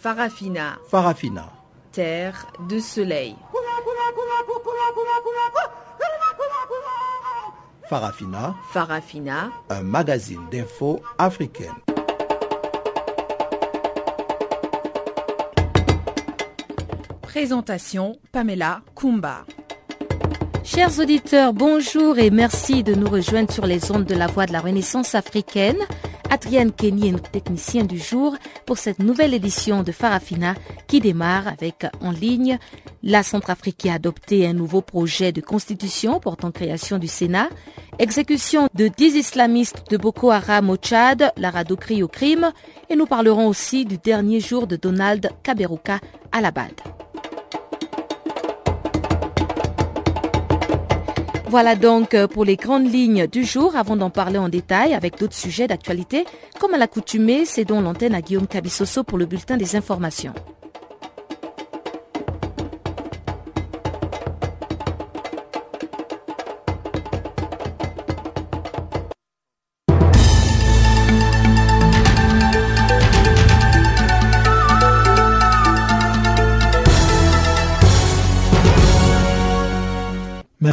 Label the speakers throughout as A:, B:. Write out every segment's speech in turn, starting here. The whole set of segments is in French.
A: Farafina.
B: Farafina.
A: Terre de soleil.
B: Farafina.
A: Farafina.
B: Un magazine d'infos africaine.
A: Présentation Pamela Kumba.
C: Chers auditeurs, bonjour et merci de nous rejoindre sur les ondes de la Voix de la Renaissance africaine. Adrienne Kenny est notre technicien du jour pour cette nouvelle édition de Farafina qui démarre avec en ligne la Centrafrique a adopté un nouveau projet de constitution portant création du Sénat, exécution de 10 islamistes de Boko Haram au Tchad, la radoterie au crime et nous parlerons aussi du dernier jour de Donald Kaberuka à la. Voilà donc euh, pour les grandes lignes du jour. Avant d'en parler en détail avec d'autres sujets d'actualité, comme à l'accoutumée, c'est donc l'antenne à Guillaume Cabissoso pour le bulletin des informations.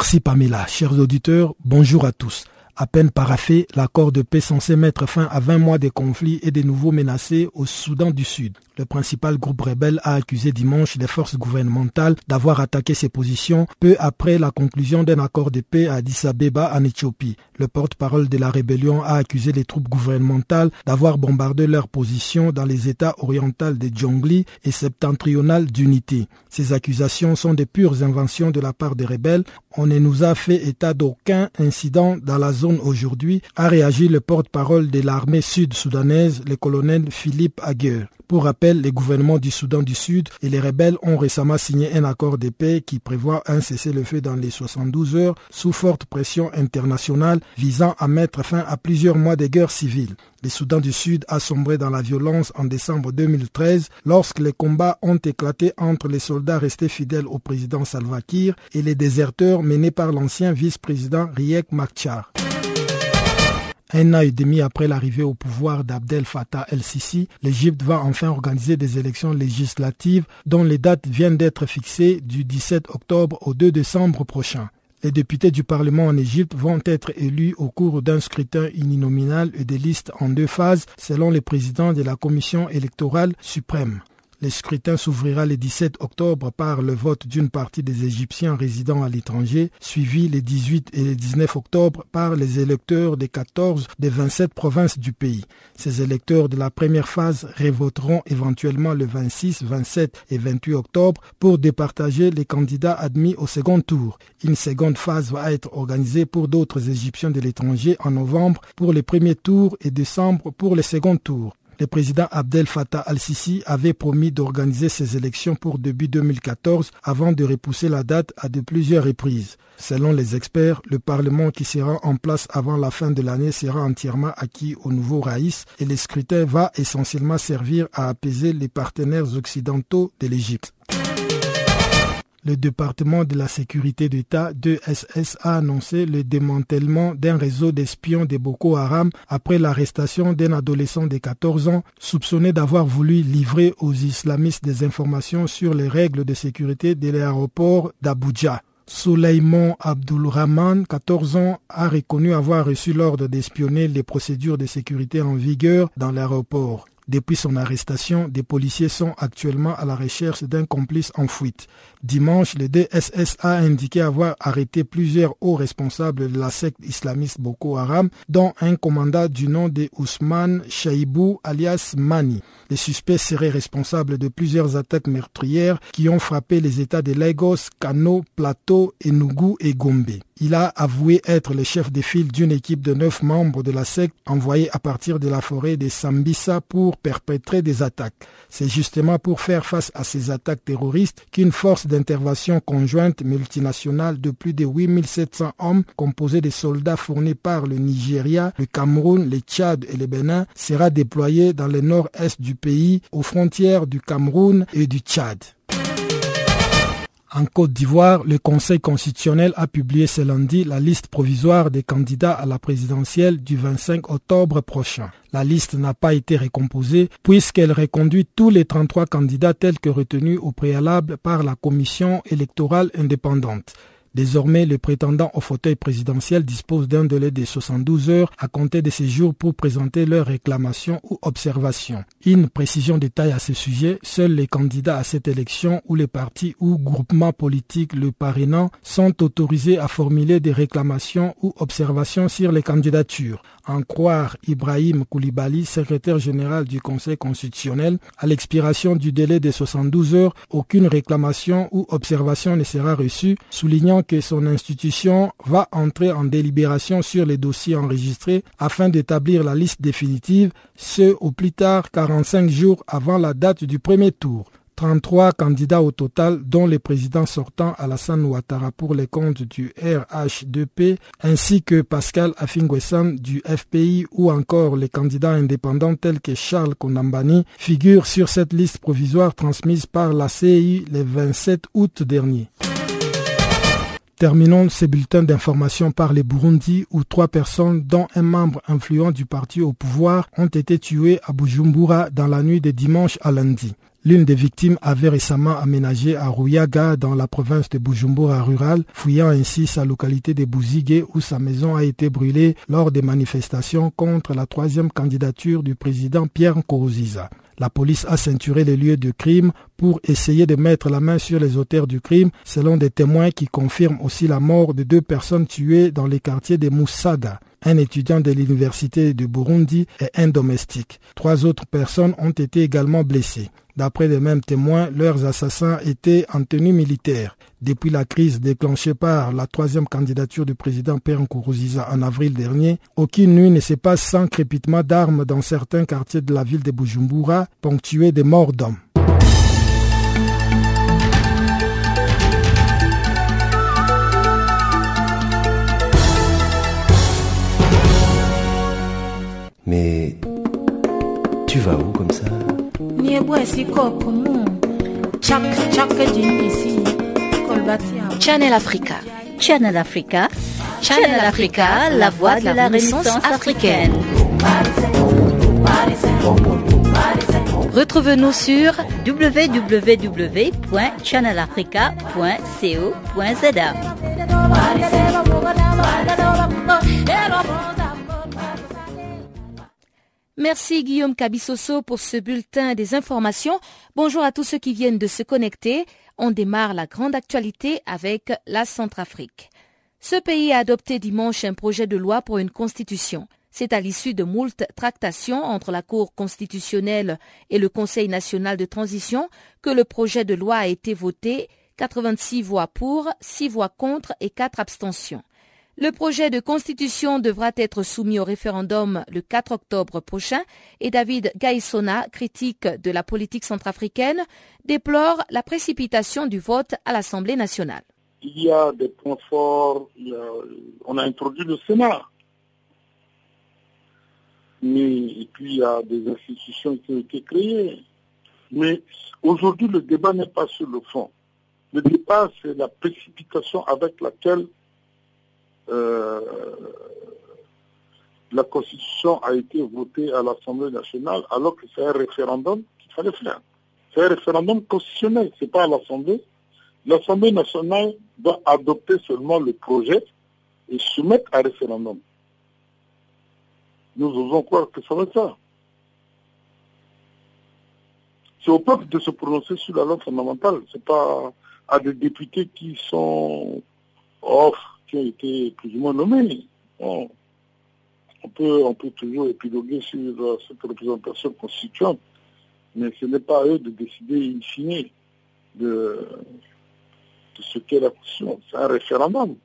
D: Merci Pamela. Chers auditeurs, bonjour à tous. À peine paraffé, l'accord de paix censé mettre fin à 20 mois de conflits et de nouveaux menacés au Soudan du Sud. Le principal groupe rebelle a accusé dimanche les forces gouvernementales d'avoir attaqué ses positions peu après la conclusion d'un accord de paix à Addis Abeba en Éthiopie. Le porte-parole de la rébellion a accusé les troupes gouvernementales d'avoir bombardé leurs positions dans les États orientaux de Djongli et septentrional d'Unité. Ces accusations sont des pures inventions de la part des rebelles. On ne nous a fait état d'aucun incident dans la zone aujourd'hui, a réagi le porte-parole de l'armée sud-soudanaise, le colonel Philippe Aguer. Pour rappel, les gouvernements du Soudan du Sud et les rebelles ont récemment signé un accord de paix qui prévoit un cessez-le-feu dans les 72 heures sous forte pression internationale visant à mettre fin à plusieurs mois de guerre civile. Le Soudan du Sud a sombré dans la violence en décembre 2013 lorsque les combats ont éclaté entre les soldats restés fidèles au président Salva Kiir et les déserteurs menés par l'ancien vice-président Riek Machar. Un an et demi après l'arrivée au pouvoir d'Abdel Fattah el-Sisi, l'Égypte va enfin organiser des élections législatives dont les dates viennent d'être fixées du 17 octobre au 2 décembre prochain. Les députés du Parlement en Égypte vont être élus au cours d'un scrutin uninominal et des listes en deux phases selon les présidents de la Commission électorale suprême. Le scrutin s'ouvrira le 17 octobre par le vote d'une partie des Égyptiens résidant à l'étranger, suivi les 18 et le 19 octobre par les électeurs des 14 des 27 provinces du pays. Ces électeurs de la première phase revoteront éventuellement le 26, 27 et 28 octobre pour départager les candidats admis au second tour. Une seconde phase va être organisée pour d'autres Égyptiens de l'étranger en novembre pour les premiers tours et décembre pour les seconds tours. Le président Abdel Fattah al-Sisi avait promis d'organiser ces élections pour début 2014 avant de repousser la date à de plusieurs reprises. Selon les experts, le Parlement qui sera en place avant la fin de l'année sera entièrement acquis au nouveau Raïs et le scrutin va essentiellement servir à apaiser les partenaires occidentaux de l'Égypte. Le département de la sécurité d'État, 2SS, a annoncé le démantèlement d'un réseau d'espions de Boko Haram après l'arrestation d'un adolescent de 14 ans soupçonné d'avoir voulu livrer aux islamistes des informations sur les règles de sécurité de l'aéroport d'Abuja. Souleyman Abdulrahman, 14 ans, a reconnu avoir reçu l'ordre d'espionner les procédures de sécurité en vigueur dans l'aéroport. Depuis son arrestation, des policiers sont actuellement à la recherche d'un complice en fuite. Dimanche, le DSS a indiqué avoir arrêté plusieurs hauts responsables de la secte islamiste Boko Haram, dont un commandant du nom de Ousmane Shaibou alias Mani. Les suspects seraient responsables de plusieurs attaques meurtrières qui ont frappé les États de Lagos, Kano, Plateau, Enugu et Gombe. Il a avoué être le chef de file d'une équipe de neuf membres de la secte envoyée à partir de la forêt de Sambisa pour perpétrer des attaques. C'est justement pour faire face à ces attaques terroristes qu'une force d'intervention conjointe multinationale de plus de 8700 hommes composée de soldats fournis par le Nigeria, le Cameroun, le Tchad et le Bénin sera déployée dans le nord-est du pays aux frontières du Cameroun et du Tchad. En Côte d'Ivoire, le Conseil constitutionnel a publié ce lundi la liste provisoire des candidats à la présidentielle du 25 octobre prochain. La liste n'a pas été récomposée puisqu'elle reconduit tous les 33 candidats tels que retenus au préalable par la Commission électorale indépendante. Désormais, les prétendants au fauteuil présidentiel disposent d'un délai de 72 heures à compter de ces jours pour présenter leurs réclamations ou observations. Une précision détaille à ce sujet, seuls les candidats à cette élection ou les partis ou groupements politiques le parrainant sont autorisés à formuler des réclamations ou observations sur les candidatures. En croire Ibrahim Koulibaly, secrétaire général du Conseil constitutionnel, à l'expiration du délai de 72 heures, aucune réclamation ou observation ne sera reçue, soulignant que son institution va entrer en délibération sur les dossiers enregistrés afin d'établir la liste définitive, ce au plus tard 45 jours avant la date du premier tour. 33 candidats au total, dont les présidents sortants Alassane Ouattara pour les comptes du RH2P, ainsi que Pascal Afingwesan du FPI ou encore les candidats indépendants tels que Charles Konambani, figurent sur cette liste provisoire transmise par la CI le 27 août dernier. Terminons ces bulletins d'information par les Burundi où trois personnes, dont un membre influent du parti au pouvoir, ont été tuées à Bujumbura dans la nuit de dimanche à lundi. L'une des victimes avait récemment aménagé à Ruyaga dans la province de Bujumbura rural, fouillant ainsi sa localité de Bouzigué où sa maison a été brûlée lors des manifestations contre la troisième candidature du président Pierre Nkurunziza. La police a ceinturé les lieux de crime pour essayer de mettre la main sur les auteurs du crime, selon des témoins qui confirment aussi la mort de deux personnes tuées dans les quartiers de Moussaga un étudiant de l'université de Burundi et un domestique. Trois autres personnes ont été également blessées. D'après les mêmes témoins, leurs assassins étaient en tenue militaire. Depuis la crise déclenchée par la troisième candidature du président Pierre Nkurunziza en avril dernier, aucune nuit ne se passe sans crépitement d'armes dans certains quartiers de la ville de Bujumbura, ponctués de morts d'hommes.
E: Mais tu vas où comme ça?
C: Channel Africa.
F: Channel Africa.
C: Channel Africa, la voix de la Renaissance africaine. Retrouve-nous sur
F: www.channelafrica.co.za.
C: Merci Guillaume Cabissoso pour ce bulletin des informations. Bonjour à tous ceux qui viennent de se connecter. On démarre la grande actualité avec la Centrafrique. Ce pays a adopté dimanche un projet de loi pour une constitution. C'est à l'issue de moult tractations entre la Cour constitutionnelle et le Conseil national de transition que le projet de loi a été voté 86 voix pour, 6 voix contre et 4 abstentions. Le projet de constitution devra être soumis au référendum le 4 octobre prochain et David Gaissona, critique de la politique centrafricaine, déplore la précipitation du vote à l'Assemblée nationale.
G: Il y a des points forts, on a introduit le Sénat. Mais, et puis il y a des institutions qui ont été créées. Mais aujourd'hui, le débat n'est pas sur le fond. Le débat, c'est la précipitation avec laquelle euh, la Constitution a été votée à l'Assemblée nationale alors que c'est un référendum qu'il fallait faire. C'est un référendum constitutionnel, ce n'est pas à l'Assemblée. L'Assemblée nationale doit adopter seulement le projet et soumettre à référendum. Nous osons croire que ça va être ça. C'est au peuple de se prononcer sur la loi fondamentale. Ce n'est pas à des députés qui sont off qui ont été plus ou moins nommés. on, peut, toujours épiloguer sur euh, cette représentation constituante, mais ce n'est pas à eux de décider in fine de, de ce qu'est la Constitution. C'est un référendum.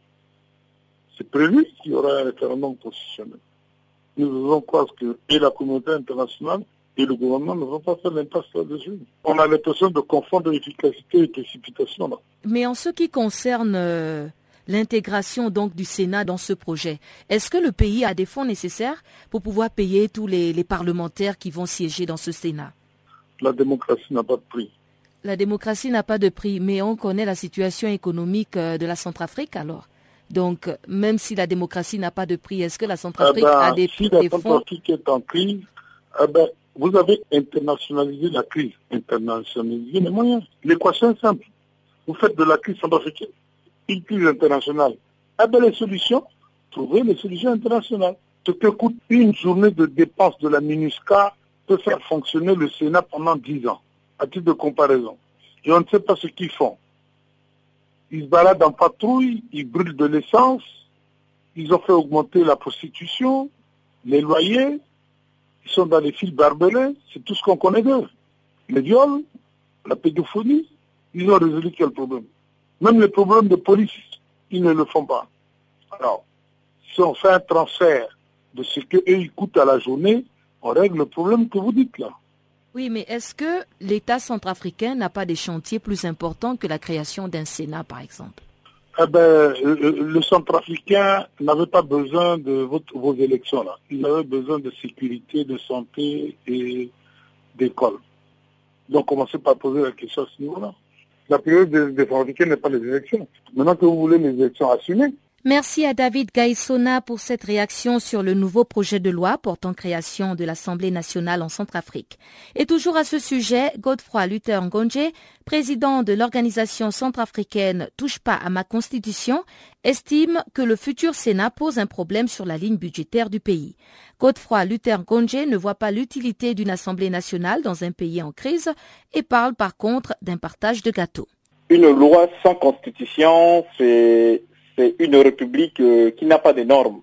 G: C'est prévu qu'il y aura un référendum constitutionnel. Nous devons croire que et la communauté internationale et le gouvernement ne vont pas faire l'impasse là-dessus. On a l'impression de confondre efficacité et précipitation là.
C: Mais en ce qui concerne euh, l'intégration donc du Sénat dans ce projet. Est-ce que le pays a des fonds nécessaires pour pouvoir payer tous les, parlementaires qui vont siéger dans ce Sénat?
G: La démocratie n'a pas de prix.
C: La démocratie n'a pas de prix, mais on connaît la situation économique euh, de la Centrafrique alors. Donc, même si la démocratie n'a pas de prix, est-ce que la
G: Eh
C: Centrafrique
G: ben,
C: a des,
G: si la
C: des fonds?
G: Centrafrique est en crise, eh ben, vous avez internationalisé la crise, internationalisé les moyens. L'équation est simple. Vous faites de la crise centrafricaine crise internationale. Eh ben, les solutions, trouvez les solutions internationales. Ce que coûte une journée de dépenses de la MINUSCA peut faire fonctionner le Sénat pendant 10 ans, à titre de comparaison. Et on ne sait pas ce qu'ils font. Ils se baladent en patrouille, ils brûlent de l'essence, ils ont fait augmenter la prostitution, les loyers, ils sont dans les fils barbelés, c'est tout ce qu'on connaît d'eux. Les viols, la pédophilie, ils ont résolu quel problème? Même les problèmes de police, ils ne le font pas. Alors, si on fait un transfert de ce qu'eux, ils coûtent à la journée, on règle le problème que vous dites là.
C: Oui, mais est-ce que l'État centrafricain n'a pas des chantiers plus importants que la création d'un Sénat, par exemple?
G: Eh ben, le, le centrafricain n'avait pas besoin de votre- vos élections là. Il avait besoin de sécurité, de santé et d'école. Donc commencez par poser la question à ce niveau-là. La priorité des, des n'est pas les élections. Maintenant que vous voulez les élections assumées,
C: Merci à David Gaïsona pour cette réaction sur le nouveau projet de loi portant création de l'Assemblée nationale en Centrafrique. Et toujours à ce sujet, Godefroy Luther Ngonje, président de l'organisation centrafricaine Touche pas à ma constitution, estime que le futur Sénat pose un problème sur la ligne budgétaire du pays. Godefroy Luther Ngonje ne voit pas l'utilité d'une Assemblée nationale dans un pays en crise et parle par contre d'un partage de gâteaux.
H: Une loi sans constitution, c'est une république euh, qui n'a pas de normes.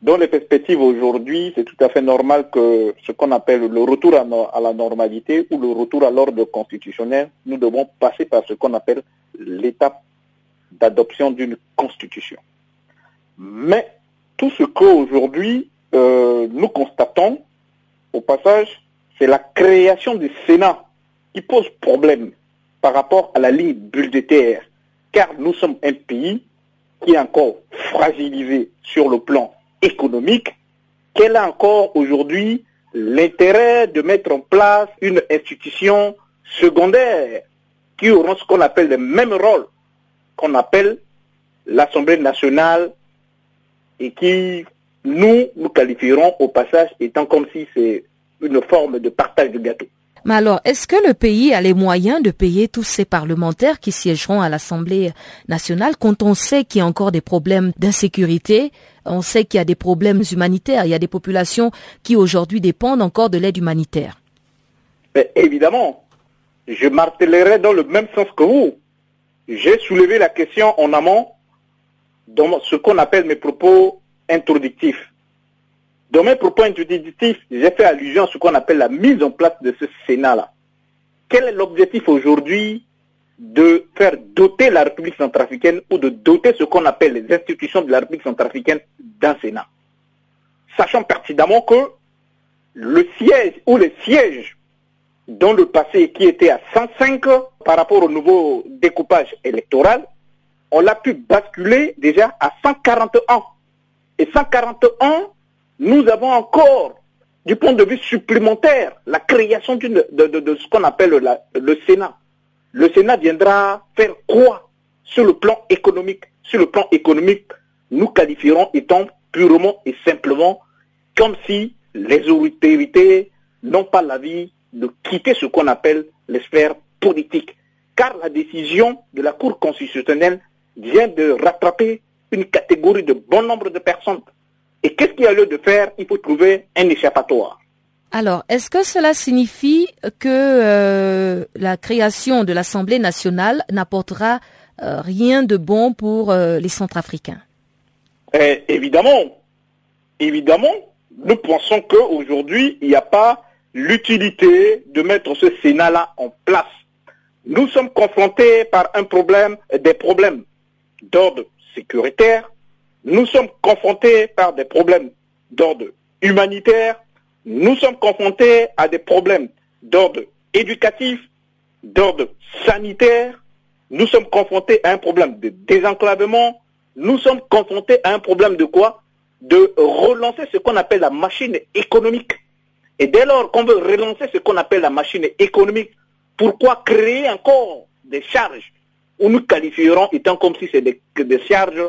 H: Dans les perspectives aujourd'hui, c'est tout à fait normal que ce qu'on appelle le retour à la normalité ou le retour à l'ordre constitutionnel, nous devons passer par ce qu'on appelle l'étape d'adoption d'une constitution. Mais tout ce qu'aujourd'hui euh, nous constatons, au passage, c'est la création du Sénat qui pose problème par rapport à la ligne budgétaire, car nous sommes un pays qui est encore fragilisé sur le plan économique, quel a encore aujourd'hui l'intérêt de mettre en place une institution secondaire qui aura ce qu'on appelle le même rôle qu'on appelle l'Assemblée nationale et qui nous, nous qualifierons au passage étant comme si c'est une forme de partage de gâteau.
C: Mais alors, est-ce que le pays a les moyens de payer tous ces parlementaires qui siégeront à l'Assemblée nationale quand on sait qu'il y a encore des problèmes d'insécurité, on sait qu'il y a des problèmes humanitaires, il y a des populations qui aujourd'hui dépendent encore de l'aide humanitaire?
H: Évidemment, je martellerai dans le même sens que vous. J'ai soulevé la question en amont dans ce qu'on appelle mes propos introductifs. Dans mes propos introductifs, j'ai fait allusion à ce qu'on appelle la mise en place de ce Sénat-là. Quel est l'objectif aujourd'hui de faire doter la République centrafricaine ou de doter ce qu'on appelle les institutions de la République centrafricaine d'un Sénat? Sachant pertinemment que le siège ou les sièges dans le passé qui était à 105 par rapport au nouveau découpage électoral, on l'a pu basculer déjà à 141. Et 141, nous avons encore, du point de vue supplémentaire, la création de, ce qu'on appelle le Sénat. Le Sénat viendra faire quoi sur le plan économique? Sur le plan économique, nous qualifierons étant purement et simplement comme si les autorités n'ont pas l'avis de quitter ce qu'on appelle les sphères politiques. Car la décision de la Cour constitutionnelle vient de rattraper une catégorie de bon nombre de personnes. Et qu'est-ce qu'il y a lieu de faire? Il faut trouver un échappatoire.
C: Alors, est-ce que cela signifie que euh, la création de l'Assemblée nationale n'apportera euh, rien de bon pour euh, les Centrafricains?
H: Eh, évidemment, évidemment, nous pensons qu'aujourd'hui, il n'y a pas l'utilité de mettre ce Sénat-là en place. Nous sommes confrontés par un problème, des problèmes d'ordre sécuritaire, nous sommes confrontés par des problèmes d'ordre humanitaire, nous sommes confrontés à des problèmes d'ordre éducatif, d'ordre sanitaire, nous sommes confrontés à un problème de désenclavement, nous sommes confrontés à un problème de quoi? De relancer ce qu'on appelle la machine économique. Et dès lors qu'on veut relancer ce qu'on appelle la machine économique, Pourquoi créer encore des charges? Où nous qualifierons étant comme si c'est des, des charges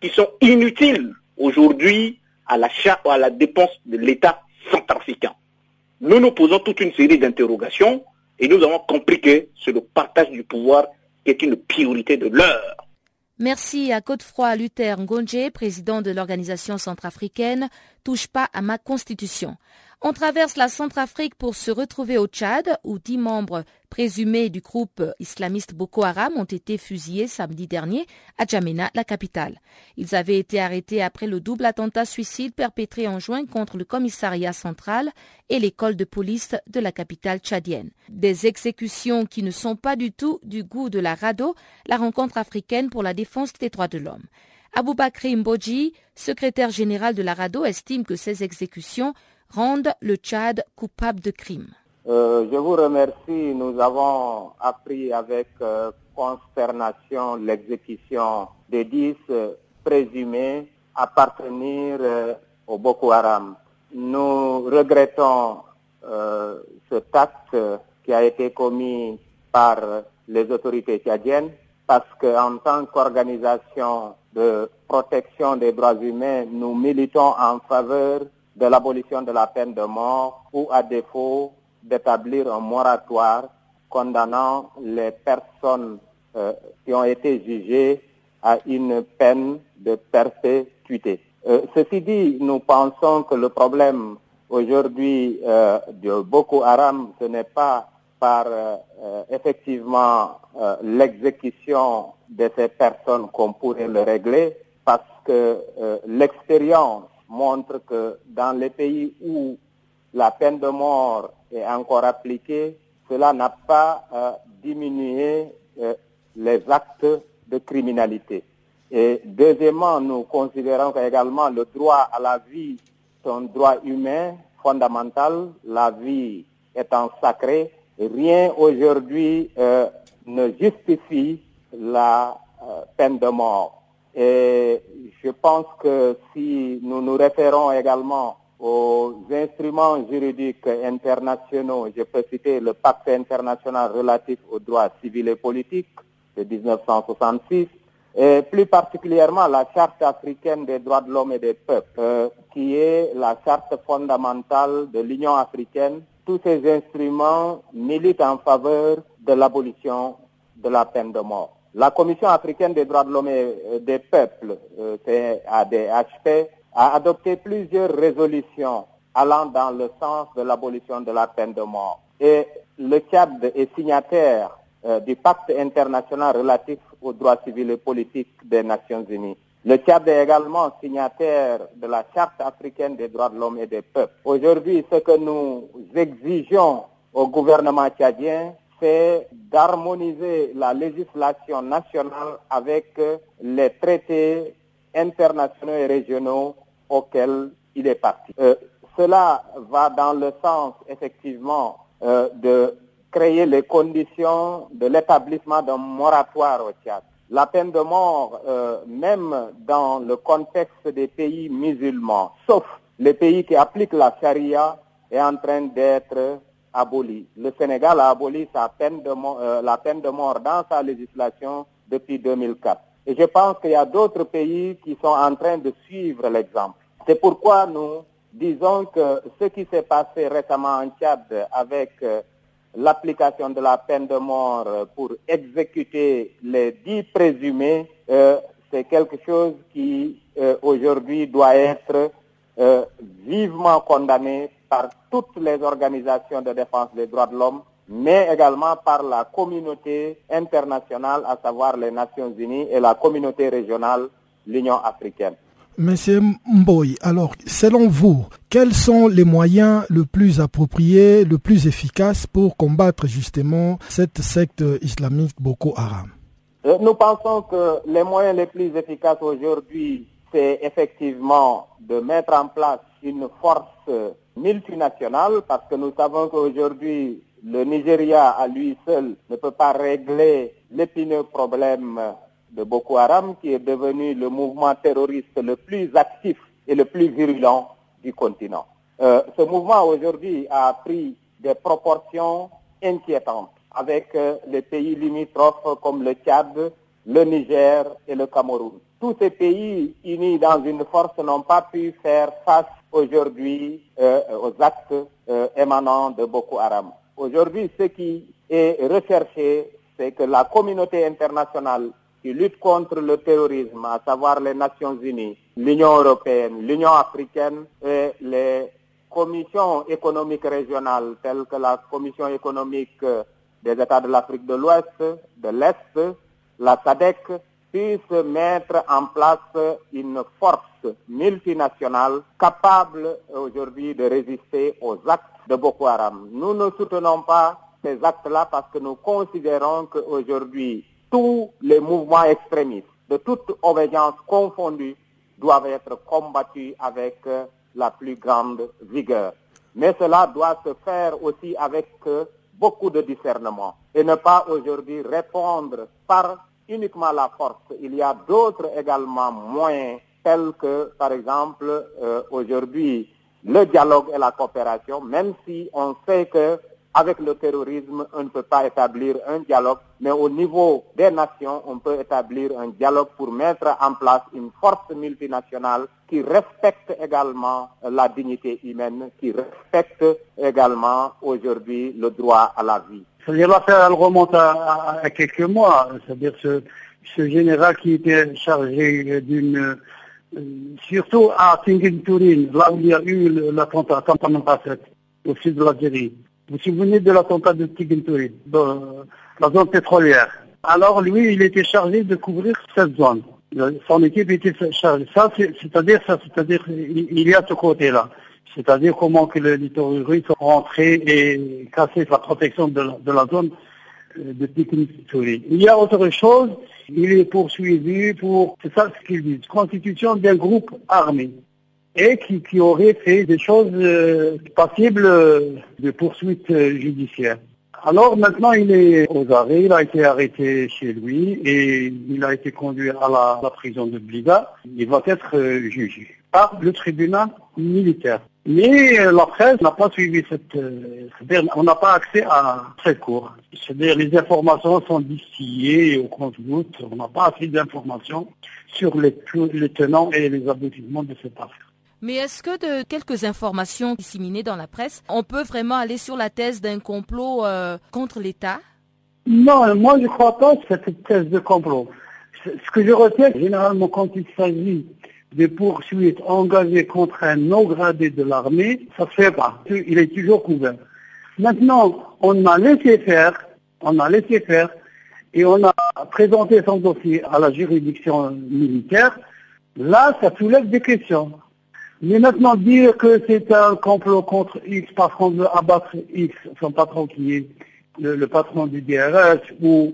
H: qui sont inutiles aujourd'hui à la, à la dépense de l'État centrafricain. Nous nous posons toute une série d'interrogations et nous avons compris que c'est le partage du pouvoir qui est une priorité de l'heure.
C: Merci à Godefroy Luther Ngonje, président de l'organisation centrafricaine Touche pas à ma constitution. On traverse la Centrafrique pour se retrouver au Tchad, où dix membres présumés du groupe islamiste Boko Haram ont été fusillés samedi dernier à Djamena, la capitale. Ils avaient été arrêtés après le double attentat suicide perpétré en juin contre le commissariat central et l'école de police de la capitale tchadienne. Des exécutions qui ne sont pas du tout du goût de la RADO, la rencontre africaine pour la défense des droits de l'homme. Aboubakri Mboji, secrétaire général de la RADO, estime que ces exécutions rendent le Tchad coupable de crimes.
I: Euh, je vous remercie. Nous avons appris avec euh, consternation l'exécution des dix euh, présumés appartenir au Boko Haram. Nous regrettons cet acte qui a été commis par les autorités tchadiennes parce qu'en tant qu'organisation de protection des droits humains, nous militons en faveur de l'abolition de la peine de mort ou à défaut d'établir un moratoire condamnant les personnes euh, qui ont été jugées à une peine de perpétuité. Euh, ceci dit, nous pensons que le problème aujourd'hui euh, de Boko Haram, ce n'est pas par effectivement l'exécution de ces personnes qu'on pourrait le régler, parce que l'expérience montre que dans les pays où la peine de mort est encore appliquée, cela n'a pas euh, diminué euh, les actes de criminalité. Et deuxièmement, nous considérons également le droit à la vie est un droit humain fondamental, la vie étant sacrée. Rien aujourd'hui euh, ne justifie la peine de mort. Et je pense que si nous nous référons également aux instruments juridiques internationaux, je peux citer le pacte international relatif aux droits civils et politiques de 1966, et plus particulièrement la charte africaine des droits de l'homme et des peuples, euh, qui est la charte fondamentale de l'Union africaine. Tous ces instruments militent en faveur de l'abolition de la peine de mort. La Commission africaine des droits de l'homme et euh, des peuples, euh, CADHP, a adopté plusieurs résolutions allant dans le sens de l'abolition de la peine de mort. Et le Tchad est signataire euh, du pacte international relatif aux droits civils et politiques des Nations Unies. Le Tchad est également signataire de la Charte africaine des droits de l'homme et des peuples. Aujourd'hui, ce que nous exigeons au gouvernement tchadien, c'est d'harmoniser la législation nationale avec les traités internationaux et régionaux auxquels il est parti. Euh, cela va dans le sens effectivement euh, de créer les conditions de l'établissement d'un moratoire au Tchad. La peine de mort, euh, même dans le contexte des pays musulmans, sauf les pays qui appliquent la charia, est en train d'être le Sénégal a aboli sa peine de euh, la peine de mort dans sa législation depuis 2004. Et je pense qu'il y a d'autres pays qui sont en train de suivre l'exemple. C'est pourquoi nous disons que ce qui s'est passé récemment en Tchad avec euh, l'application de la peine de mort pour exécuter les dix présumés, euh, c'est quelque chose qui aujourd'hui doit être vivement condamné par toutes les organisations de défense des droits de l'homme, mais également par la communauté internationale, à savoir les Nations Unies et la communauté régionale, l'Union africaine.
D: Monsieur Mboy, alors, selon vous, quels sont les moyens le plus appropriés, le plus efficaces pour combattre justement cette secte islamique Boko Haram?
I: Euh, Nous pensons que les moyens les plus efficaces aujourd'hui, c'est effectivement de mettre en place une force multinationale parce que nous savons qu'aujourd'hui, le Nigeria à lui seul ne peut pas régler l'épineux problème de Boko Haram qui est devenu le mouvement terroriste le plus actif et le plus virulent du continent. Euh, ce mouvement aujourd'hui a pris des proportions inquiétantes. avec les pays limitrophes comme le Tchad, le Niger et le Cameroun. Tous ces pays unis dans une force n'ont pas pu faire face aujourd'hui aux actes émanant de Boko Haram. Aujourd'hui, ce qui est recherché, c'est que la communauté internationale qui lutte contre le terrorisme, à savoir les Nations Unies, l'Union européenne, l'Union africaine et les commissions économiques régionales telles que la Commission économique des États de l'Afrique de l'Ouest, de l'Est, la SADEC, puissent mettre en place une force multinationale capable aujourd'hui de résister aux actes de Boko Haram. Nous ne soutenons pas ces actes-là parce que nous considérons qu'aujourd'hui, tous les mouvements extrémistes, de toute obédience confondue, doivent être combattus avec la plus grande vigueur. Mais cela doit se faire aussi avec beaucoup de discernement et ne pas aujourd'hui répondre par uniquement la force. Il y a d'autres également moyens tels que, par exemple, aujourd'hui, le dialogue et la coopération, même si on sait que avec le terrorisme, on ne peut pas établir un dialogue, mais au niveau des nations, on peut établir un dialogue pour mettre en place une force multinationale qui respecte également la dignité humaine, qui respecte également aujourd'hui le droit à la vie.
J: C'est-à-dire l'affaire, elle remonte à, quelques mois, c'est-à-dire ce, général qui était chargé d'une surtout à Tinguin-Turin, là où il y a eu l'attentat, au sud de l'Algérie. Vous vous souvenez de l'attentat de Tinguin-Turin, dans la zone pétrolière. Alors lui, il était chargé de couvrir cette zone. Son équipe était chargée. Ça, c'est-à-dire, ça, c'est-à-dire, il y a ce côté-là. C'est-à-dire comment que les terroristes sont rentrés et cassé la protection de la, zone de Tinguin-Turin. Il y a autre chose, il est poursuivi pour, c'est ça ce qu'ils disent, constitution d'un groupe armé et qui, aurait fait des choses euh, passibles de poursuites euh, judiciaires. Alors maintenant il est aux arrêts, il a été arrêté chez lui et il a été conduit à la, prison de Blida. Il va être euh, jugé par le tribunal militaire. Mais la presse n'a pas suivi cette... c'est-à-dire on n'a pas accès à cette cour. C'est-à-dire les informations sont distillées au compte-gouttes. On n'a pas assez d'informations sur les, les tenants et les aboutissements de cette affaire.
C: Mais est-ce que de quelques informations disséminées dans la presse, on peut vraiment aller sur la thèse d'un complot euh, contre l'État?
J: Non, moi je ne crois pas cette thèse de complot. Ce que je retiens, généralement quand il s'agit de poursuites engagées contre un haut gradé de l'armée, ça ne se fait pas. Il est toujours couvert. Maintenant, on a laissé faire, on a laissé faire, et on a présenté son dossier à la juridiction militaire. Là, ça soulève des questions. Mais maintenant, dire que c'est un complot contre X parce qu'on veut abattre X, son patron qui est le, patron du DRS, ou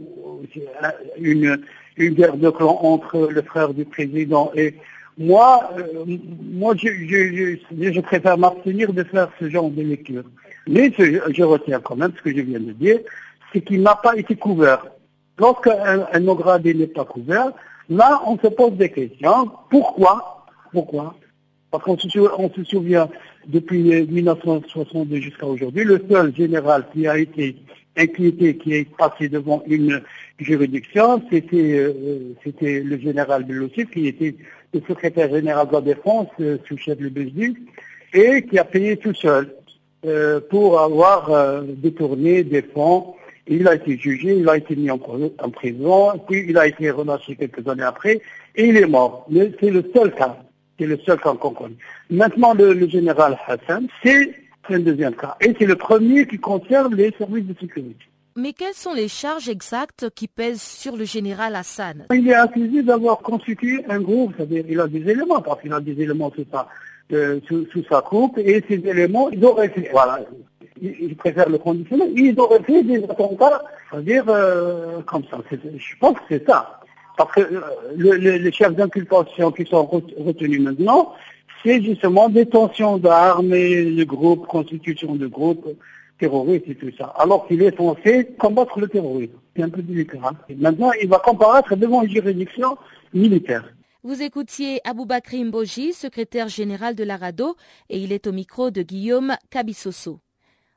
J: une, une guerre de clan entre le frère du président et moi, euh, moi je, je, je, préfère m'abstenir de faire ce genre de lecture. Mais je, je, retiens quand même ce que je viens de dire, c'est qu'il n'a pas été couvert. Lorsqu'un un gradé n'est pas couvert, là, on se pose des questions. Pourquoi? Pourquoi? Parce qu'on se, souvient, depuis 1962 jusqu'à aujourd'hui, le seul général qui a été inquiété, qui est passé devant une juridiction, c'était euh, le général Belosif, qui était le secrétaire général de la défense, euh, sous chef de Belgique, et qui a payé tout seul euh, pour avoir détourné des fonds. Il a été jugé, il a été mis en, en, prison, puis il a été relâché quelques années après, et il est mort. C'est le seul cas. C'est le seul cas qu'on connaît. Maintenant, le, le général Hassan, c'est un deuxième cas. Et c'est le premier qui concerne les services de sécurité.
C: Mais quelles sont les charges exactes qui pèsent sur le général Hassan?
J: Il est accusé d'avoir constitué un groupe, c'est-à-dire il a des éléments, parce qu'il a des éléments sous sa, euh, sous, sous, sa coupe, et ces éléments, ils auraient fait, voilà, il, préfère le conditionnel, ils auraient fait des attentats, c'est-à-dire euh, comme ça. Je pense que c'est ça. Parce que euh, le, le, les chefs d'inculpation qui sont retenus maintenant, c'est justement détention d'armes et de groupes, constitution de groupes, terroriste et tout ça, alors qu'il est censé combattre le terrorisme. C'est un peu délicat. Hein. Maintenant, il va comparaître devant une juridiction militaire.
C: Vous écoutiez Aboubakri Mboji, secrétaire général de la RADO, et il est au micro de Guillaume Cabissoso.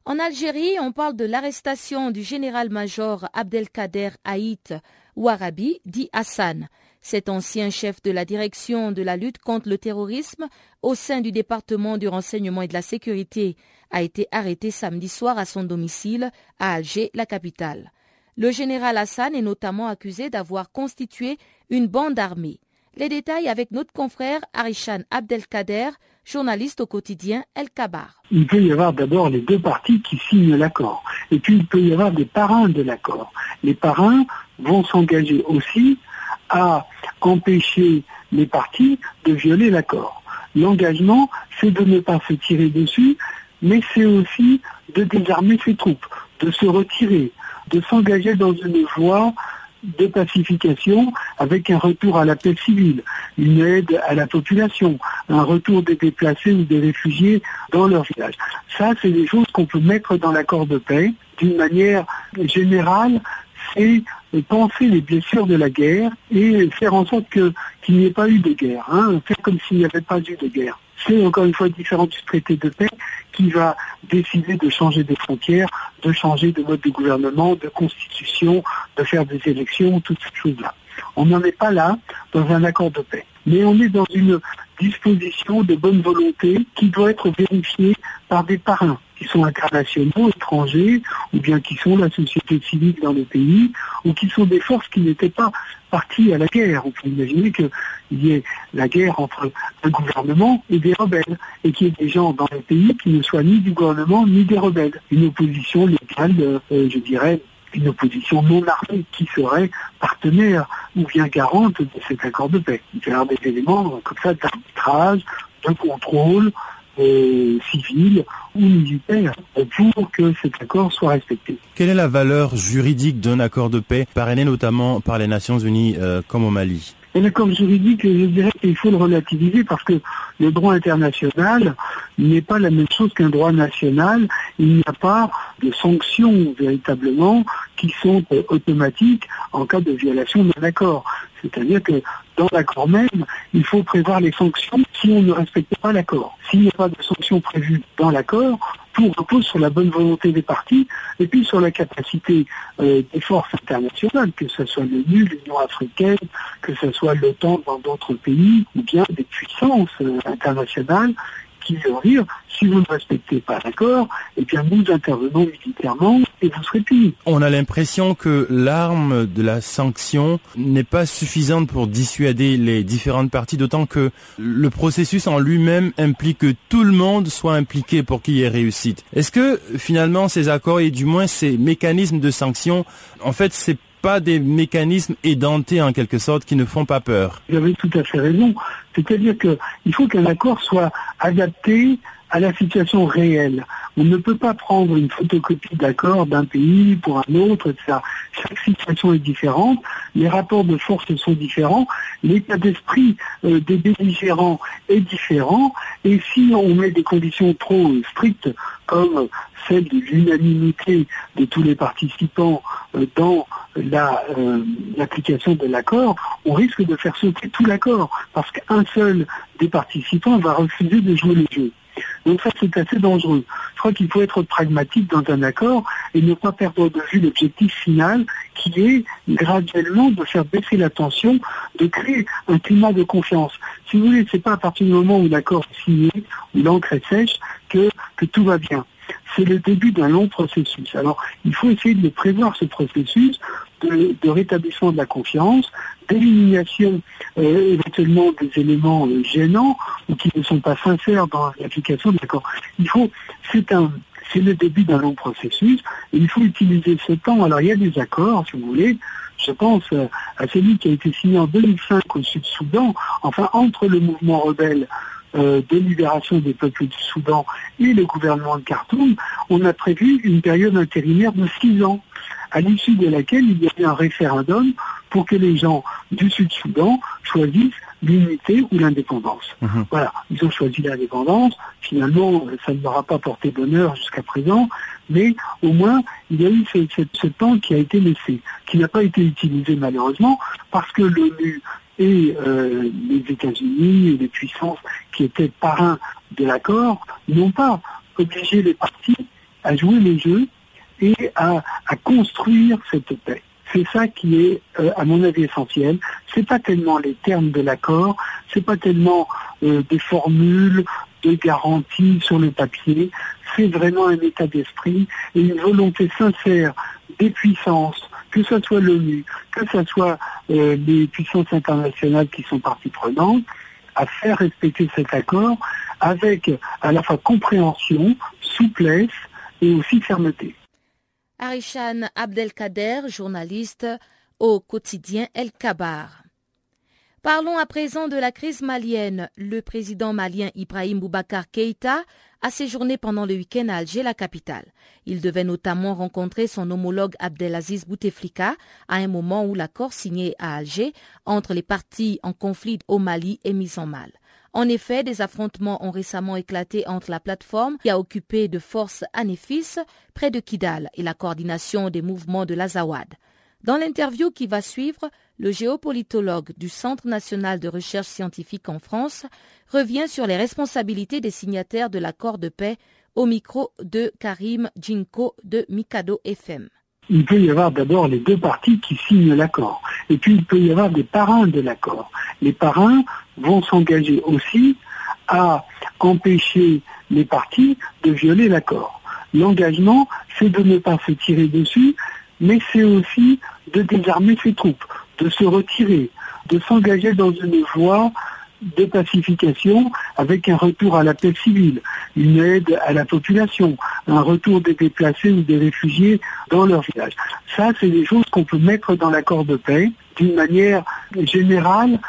C: En Algérie, on parle de l'arrestation du général-major Abdelkader Haït Ouarabi, dit Hassan. Cet ancien chef de la direction de la lutte contre le terrorisme au sein du département du renseignement et de la sécurité a été arrêté samedi soir à son domicile à Alger, la capitale. Le général Hassan est notamment accusé d'avoir constitué une bande armée. Les détails avec notre confrère Arishan Abdelkader, journaliste au quotidien El Kabar.
K: Il peut y avoir d'abord les deux parties qui signent l'accord. Et puis il peut y avoir des parrains de l'accord. Les parrains vont s'engager aussi à empêcher les parties de violer l'accord. L'engagement, c'est de ne pas se tirer dessus, mais c'est aussi de désarmer ses troupes, de se retirer, de s'engager dans une voie de pacification avec un retour à la paix civile, une aide à la population, un retour des déplacés ou des réfugiés dans leur village. Ça, c'est des choses qu'on peut mettre dans l'accord de paix. D'une manière générale, c'est penser les blessures de la guerre et faire en sorte qu'il n'y ait pas eu de guerre, hein, faire comme s'il n'y avait pas eu de guerre. C'est encore une fois différent du traité de paix qui va décider de changer des frontières, de changer de mode de gouvernement, de constitution, de faire des élections, toutes ces choses-là. On n'en est pas là dans un accord de paix. Mais on est dans une disposition de bonne volonté qui doit être vérifiée par des parrains qui sont internationaux, étrangers, ou bien qui sont la société civile dans le pays, ou qui sont des forces qui n'étaient pas parties à la guerre. On peut imaginer qu'il y ait la guerre entre un gouvernement et des rebelles, et qu'il y ait des gens dans le pays qui ne soient ni du gouvernement ni des rebelles. Une opposition légale, euh, je dirais, une opposition non armée qui serait partenaire ou bien garante de cet accord de paix. Il y avoir des éléments comme ça d'arbitrage, de contrôle euh, civil ou militaire pour que cet accord soit respecté.
L: Quelle est la valeur juridique d'un accord de paix parrainé notamment par les Nations Unies euh, comme au Mali?
K: Et l'accord juridique, je dirais qu'il faut le relativiser parce que le droit international n'est pas la même chose qu'un droit national. Il n'y a pas de sanctions véritablement qui sont euh, automatiques en cas de violation d'un accord. C'est-à-dire que dans l'accord même, il faut prévoir les sanctions si on ne respecte pas l'accord. S'il n'y a pas de sanctions prévues dans l'accord, tout repose sur la bonne volonté des partis et puis sur la capacité euh, des forces internationales, que ce soit l'ONU, l'Union africaine, que ce soit l'OTAN dans d'autres pays, ou bien des puissances euh, internationales qui vont dire si vous ne respectez pas l'accord, eh bien nous intervenons militairement et vous serez punis.
L: On a l'impression que l'arme de la sanction n'est pas suffisante pour dissuader les différentes parties, d'autant que le processus en lui-même implique que tout le monde soit impliqué pour qu'il y ait réussite. Est-ce que finalement ces accords et du moins ces mécanismes de sanction, en fait c'est pas des mécanismes édentés en quelque sorte qui ne font pas peur?
K: Vous avez tout à fait raison. C'est-à-dire qu'il faut qu'un accord soit adapté à la situation réelle. On ne peut pas prendre une photocopie d'accord d'un pays pour un autre, etc. Chaque situation est différente, les rapports de force sont différents, l'état d'esprit euh, des belligérants est différent, et si on met des conditions trop strictes, comme celle de l'unanimité de tous les participants euh, dans euh, l'application de l'accord, on risque de faire sauter tout l'accord, parce qu'un seul des participants va refuser de jouer le jeu. Donc ça, c'est assez dangereux. Je crois qu'il faut être pragmatique dans un accord et ne pas perdre de vue l'objectif final qui est graduellement de faire baisser la tension, de créer un climat de confiance. Si vous voulez, c'est pas à partir du moment où l'accord est signé, où l'encre est sèche, que, que tout va bien c'est le début d'un long processus. Alors, il faut essayer de prévoir ce processus de, rétablissement de la confiance, d'élimination euh, éventuellement des éléments euh, gênants ou qui ne sont pas sincères dans l'application de l'accord. Il faut, c'est un, c'est le début d'un long processus et il faut utiliser ce temps. Alors il y a des accords, si vous voulez. Je pense euh, à celui qui a été signé en 2005 au Sud-Soudan, enfin entre le mouvement rebelle de libération des peuples du Soudan et le gouvernement de Khartoum, on a prévu une période intérimaire de six ans à l'issue de laquelle il y a eu un référendum pour que les gens du Sud-Soudan choisissent l'unité ou l'indépendance. Mhm. Voilà, ils ont choisi l'indépendance. Finalement, ça ne leur a pas porté bonheur jusqu'à présent, mais au moins, il y a eu ce, temps qui a été laissé, qui n'a pas été utilisé malheureusement, parce que l'ONU et euh, les États-Unis et les puissances qui étaient parrains de l'accord n'ont pas obligé les partis à jouer le jeu et à, construire cette paix. C'est ça qui est, euh, à mon avis, essentiel. C'est pas tellement les termes de l'accord, c'est pas tellement euh, des formules, de garanties sur le papier. C'est vraiment un état d'esprit et une volonté sincère des puissances, que ce soit l'ONU, que ce soit euh, les puissances internationales qui sont parties prenantes, à faire respecter cet accord avec à la fois compréhension, souplesse et aussi fermeté.
C: Arishan Abdelkader, journaliste au quotidien El Kabar. Parlons à présent de la crise malienne. Le président malien Ibrahim Boubacar Keïta a séjourné pendant le week-end à Alger, la capitale. Il devait notamment rencontrer son homologue Abdelaziz Bouteflika à un moment où l'accord signé à Alger entre les partis en conflit au Mali est mis en mal. En effet, des affrontements ont récemment éclaté entre la plateforme qui a occupé de force à près de Kidal et la coordination des mouvements de l'Azawad. Dans l'interview qui va suivre, le géopolitologue du Centre national de recherche scientifique en France revient sur les responsabilités des signataires de l'accord de paix au micro de Karim Djinko de Mikado FM.
K: Il peut y avoir d'abord les deux parties qui signent l'accord. Et puis il peut y avoir des parrains de l'accord. Les parrains vont s'engager aussi à empêcher les parties de violer l'accord. L'engagement, c'est de ne pas se tirer dessus, mais c'est aussi de désarmer ses troupes, de se retirer, de s'engager dans une voie de pacification avec un retour à la paix civile, une aide à la population, un retour des déplacés ou des réfugiés dans leur village. Ça, c'est des choses qu'on peut mettre dans l'accord de paix. D'une manière générale,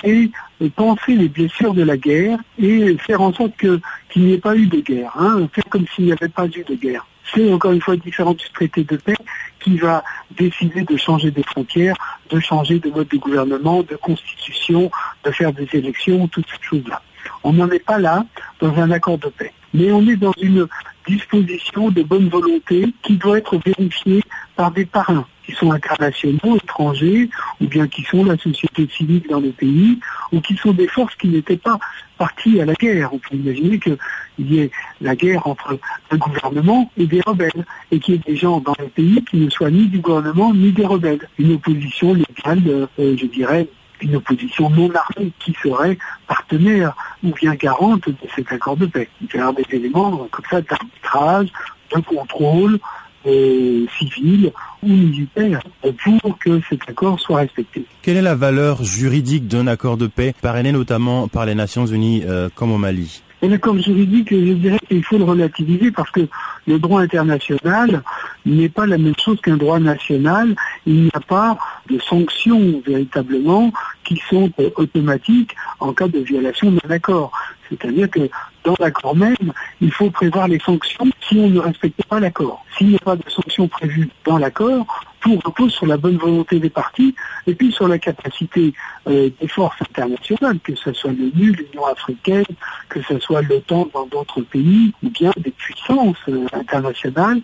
K: c'est penser les blessures de la guerre et faire en sorte qu'il n'y ait pas eu de guerre, hein, faire comme s'il n'y avait pas eu de guerre. C'est encore une fois différent du traité de paix qui va décider de changer des frontières, de changer de mode de gouvernement, de constitution, de faire des élections, toutes ces choses-là. On n'en est pas là dans un accord de paix. Mais on est dans une disposition de bonne volonté qui doit être vérifiée par des parrains qui sont internationaux, étrangers, ou bien qui sont la société civile dans le pays, ou qui sont des forces qui n'étaient pas parties à la guerre. On peut imaginer qu'il y ait la guerre entre un gouvernement et des rebelles, et qu'il y ait des gens dans le pays qui ne soient ni du gouvernement ni des rebelles. Une opposition légale, euh, je dirais, une opposition non armée qui serait partenaire ou bien garante de cet accord de paix. Il y avoir des éléments comme ça d'arbitrage, de contrôle euh, civil ou militaire pour que cet accord soit respecté.
L: Quelle est la valeur juridique d'un accord de paix parrainé notamment par les Nations Unies euh, comme au Mali?
K: L'accord juridique, je dirais qu'il faut le relativiser parce que le droit international n'est pas la même chose qu'un droit national. Il n'y a pas de sanctions véritablement qui sont euh, automatiques en cas de violation d'un accord. C'est-à-dire que dans l'accord même, il faut prévoir les sanctions si on ne respecte pas l'accord. S'il n'y a pas de sanctions prévues dans l'accord, tout repose sur la bonne volonté des partis et puis sur la capacité euh, des forces internationales, que ce soit l'ONU, l'Union africaine, que ce soit l'OTAN dans d'autres pays, ou bien des puissances euh, internationales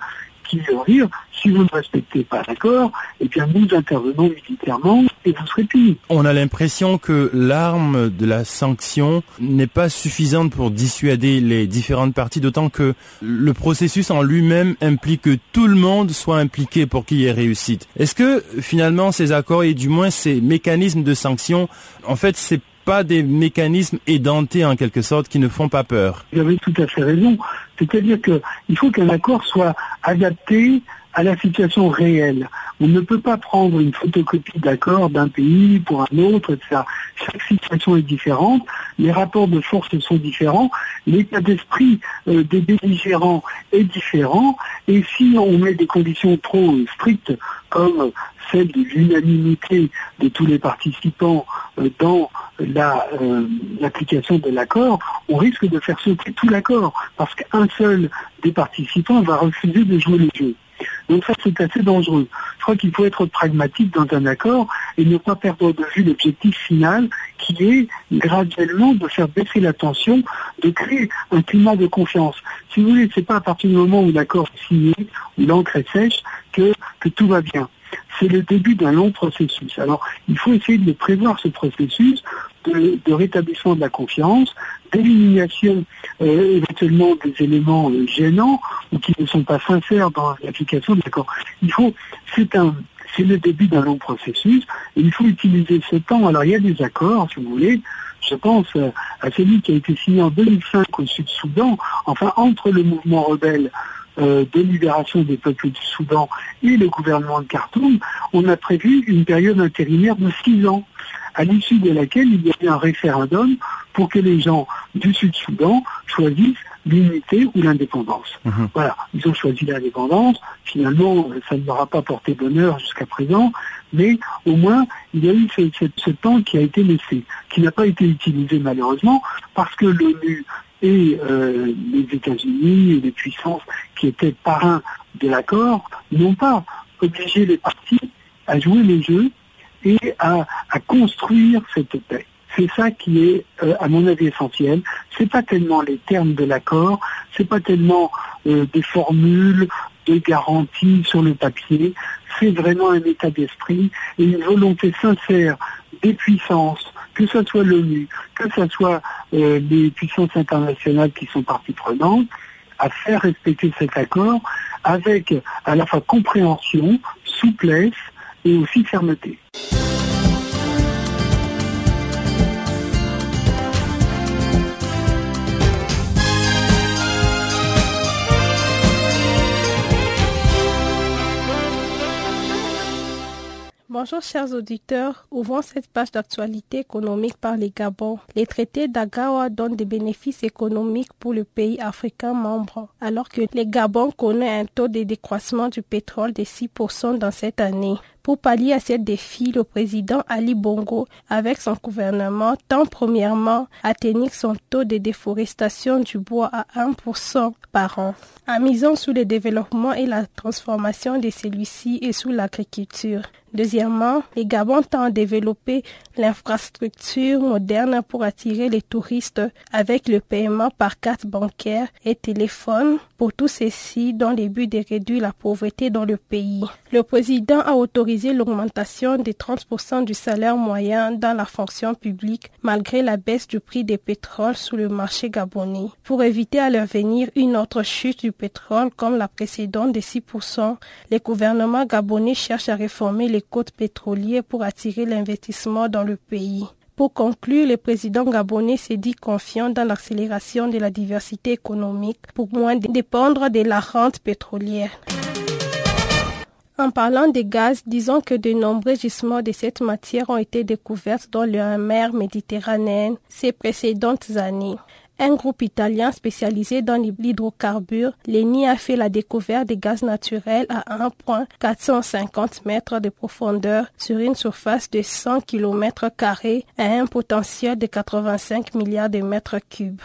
L: On a l'impression que l'arme de la sanction n'est pas suffisante pour dissuader les différentes parties, d'autant que le processus en lui-même implique que tout le monde soit impliqué pour qu'il y ait réussite. Est-ce que finalement ces accords et du moins ces mécanismes de sanction, en fait, c'est pas des mécanismes édentés en quelque sorte qui ne font pas peur.
K: Vous avez tout à fait raison. C'est-à-dire qu'il faut qu'un accord soit adapté à la situation réelle. On ne peut pas prendre une photocopie d'accord d'un pays pour un autre, etc. Chaque situation est différente, les rapports de force sont différents, l'état d'esprit euh, des belligérants est différent, et si on met des conditions trop strictes, comme de l'unanimité de tous les participants euh, dans euh, l'application de l'accord, on risque de faire sauter tout l'accord, parce qu'un seul des participants va refuser de jouer le jeu. Donc ça, c'est assez dangereux. Je crois qu'il faut être pragmatique dans un accord et ne pas perdre de vue l'objectif final qui est graduellement de faire baisser la tension, de créer un climat de confiance. Si vous voulez, c'est pas à partir du moment où l'accord est signé, où l'encre est sèche, que, que tout va bien c'est le début d'un long processus. Alors, il faut essayer de prévoir ce processus de, rétablissement de la confiance, d'élimination euh, éventuellement des éléments euh, gênants ou qui ne sont pas sincères dans l'application de l'accord. Il faut, c'est un, c'est le début d'un long processus et il faut utiliser ce temps. Alors il y a des accords, si vous voulez. Je pense euh, à celui qui a été signé en 2005 au Sud-Soudan, enfin entre le mouvement rebelle euh, de libération des peuples du Soudan et le gouvernement de Khartoum, on a prévu une période intérimaire de six ans, à l'issue de laquelle il y a eu un référendum pour que les gens du Sud-Soudan choisissent l'unité ou l'indépendance.
L: Mhm.
K: Voilà, ils ont choisi l'indépendance. Finalement, ça ne leur a pas porté bonheur jusqu'à présent, mais au moins, il y a eu ce, ce- ce temps qui a été laissé, qui n'a pas été utilisé malheureusement, parce que l'ONU et euh, les États-Unis et les puissances qui étaient parrains de l'accord n'ont pas obligé les partis à jouer les jeux et à, construire cette paix. C'est ça qui est, euh, à mon avis, essentiel. C'est pas tellement les termes de l'accord, c'est pas tellement euh, des formules, des garanties sur le papier. C'est vraiment un état d'esprit et une volonté sincère des puissances, que ce soit l'ONU, que ce soit euh, les puissances internationales qui sont parties prenantes, à faire respecter cet accord avec à la fois compréhension, souplesse et aussi fermeté.
M: Bonjour chers auditeurs, ouvrons cette page d'actualité économique par les Gabon. Les traités d'Agawa donnent des bénéfices économiques pour le pays africain membre, alors que les Gabon connaît un taux de décroissement du pétrole de 6% dans cette année. Pour pallier à ce défi, le président Ali Bongo, avec son gouvernement, tend premièrement à tenir son taux de déforestation du bois à 1% par an, en misant sur le développement et la transformation de celui-ci et sur l'agriculture. Deuxièmement, les Gabon tend à développer l'infrastructure moderne pour attirer les touristes avec le paiement par carte bancaire et téléphone pour tout ceci dans le but de réduire la pauvreté dans le pays. Le président a autorisé l'augmentation de 30% du salaire moyen dans la fonction publique malgré la baisse du prix des pétroles sur le marché gabonais. Pour éviter à l'avenir une autre chute du pétrole comme la précédente de 6%, le gouvernement gabonais cherche à réformer les côtes pétrolières pour attirer l'investissement dans le pays. Pour conclure, le président gabonais s'est dit confiant dans l'accélération de la diversité économique pour moins dépendre de la rente pétrolière. En parlant des gaz, disons que de nombreux gisements de cette matière ont été découverts dans la mer Méditerranéenne ces précédentes années. Un groupe italien spécialisé dans l'hydrocarbure, l'ENI a fait la découverte des gaz naturels à 1,450 mètres de profondeur sur une surface de 100 km à un potentiel de 85 milliards de mètres cubes.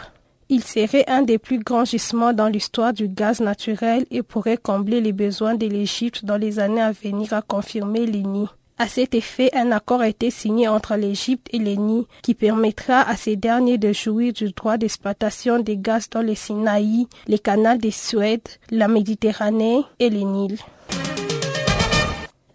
M: Il serait un des plus grands gisements dans l'histoire du gaz naturel et pourrait combler les besoins de l'Égypte dans les années à venir, a confirmé l'ENI. À cet effet, un accord a été signé entre l'Égypte et l'ENI qui permettra à ces derniers de jouir du droit d'exploitation des gaz dans le Sinaï, les canaux de Suède, la Méditerranée et les Nils.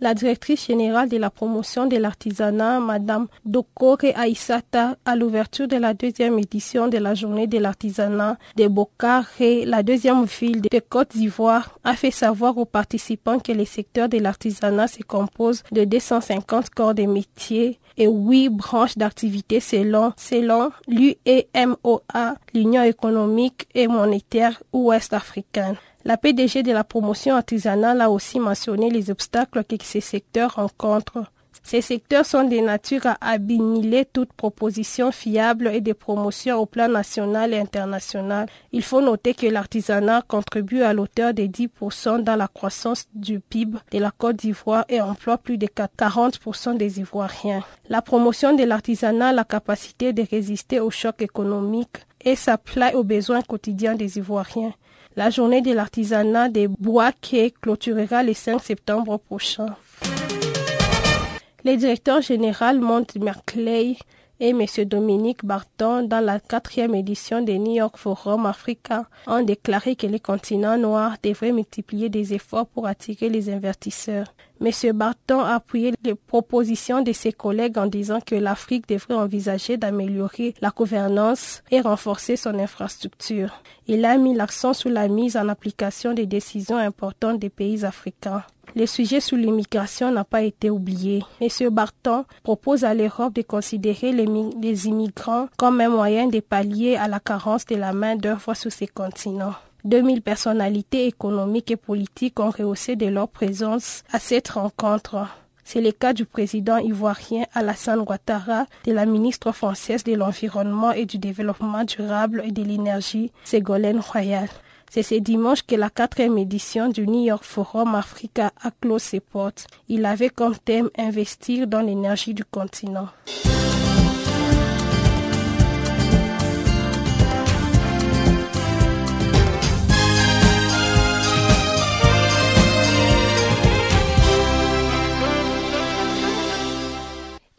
M: La directrice générale de la promotion de l'artisanat, Madame Dokore Aïsata, à l'ouverture de la deuxième édition de la journée de l'artisanat de Bokare, la deuxième ville de Côte d'Ivoire, a fait savoir aux participants que le secteur de l'artisanat se compose de 250 corps de métiers et huit branches d'activité selon, selon l'UEMOA, l'Union économique et monétaire ouest-africaine. La PDG de la promotion artisanale a aussi mentionné les obstacles que ces secteurs rencontrent. Ces secteurs sont de nature à abîmer toute proposition fiable et de promotion au plan national et international. Il faut noter que l'artisanat contribue à l'auteur de 10% dans la croissance du PIB de la Côte d'Ivoire et emploie plus de 40% des Ivoiriens. La promotion de l'artisanat a la capacité de résister aux chocs économiques et s'applique aux besoins quotidiens des Ivoiriens. La journée de l'artisanat des bois qui clôturera le 5 septembre prochain. Le directeur général Mont Merclay et M. Dominique Barton, dans la quatrième édition des New York Forum Africa, ont déclaré que les continents noirs devraient multiplier des efforts pour attirer les investisseurs. M. Barton a appuyé les propositions de ses collègues en disant que l'Afrique devrait envisager d'améliorer la gouvernance et renforcer son infrastructure. Il a mis l'accent sur la mise en application des décisions importantes des pays africains. Le sujet sur l'immigration n'a pas été oublié. M. Barton propose à l'Europe de considérer les, immigrants comme un moyen de pallier à la carence de la main-d'œuvre sur ces continents. 2000 personnalités économiques et politiques ont rehaussé de leur présence à cette rencontre. C'est le cas du président ivoirien Alassane Ouattara, de la ministre française de l'Environnement et du Développement durable et de l'Énergie, Ségolène Royal. C'est ce dimanche que la quatrième édition du New York Forum Africa a clos ses portes. Il avait comme thème Investir dans l'énergie du continent.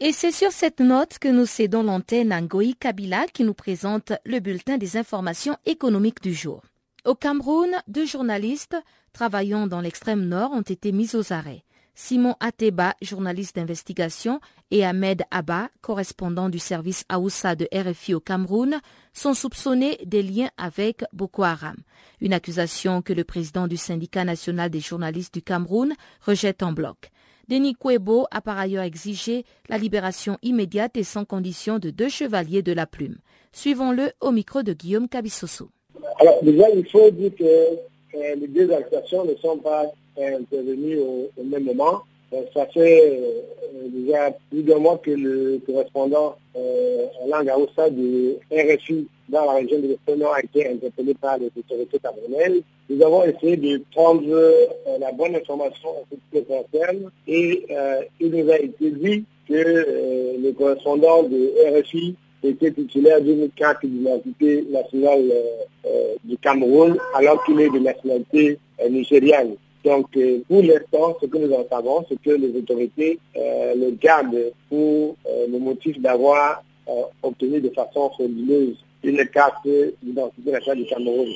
C: Et c'est sur cette note que nous cédons l'antenne à Ngoï Kabila qui nous présente le bulletin des informations économiques du jour. Au Cameroun, deux journalistes travaillant dans l'extrême nord ont été mis aux arrêts. Simon Ateba, journaliste d'investigation, et Ahmed Abba, correspondant du service Aoussa de RFI au Cameroun, sont soupçonnés des liens avec Boko Haram. Une accusation que le président du syndicat national des journalistes du Cameroun rejette en bloc. Denis Kwebo a par ailleurs exigé la libération immédiate et sans condition de deux chevaliers de la plume. Suivons-le au micro de Guillaume Cabissoso.
N: Alors déjà, il faut dire que euh, les deux accusations ne sont pas euh, intervenues au, au, même moment. Euh, ça fait euh, déjà plus d'un mois que le correspondant euh, en langue de RFI dans la région de l'Est a été interpellé par les autorités camerounaises. Nous avons essayé de prendre la bonne information en ce qui concerne et il nous a été dit que le correspondant de RFI était titulaire d'une carte d'identité nationale euh, euh, du Cameroun alors qu'il est de nationalité euh, nigériane. Donc, pour l'instant, ce que nous en savons, c'est que les autorités le gardent pour le motif d'avoir obtenu de façon frauduleuse une carte d'identité nationale du Cameroun.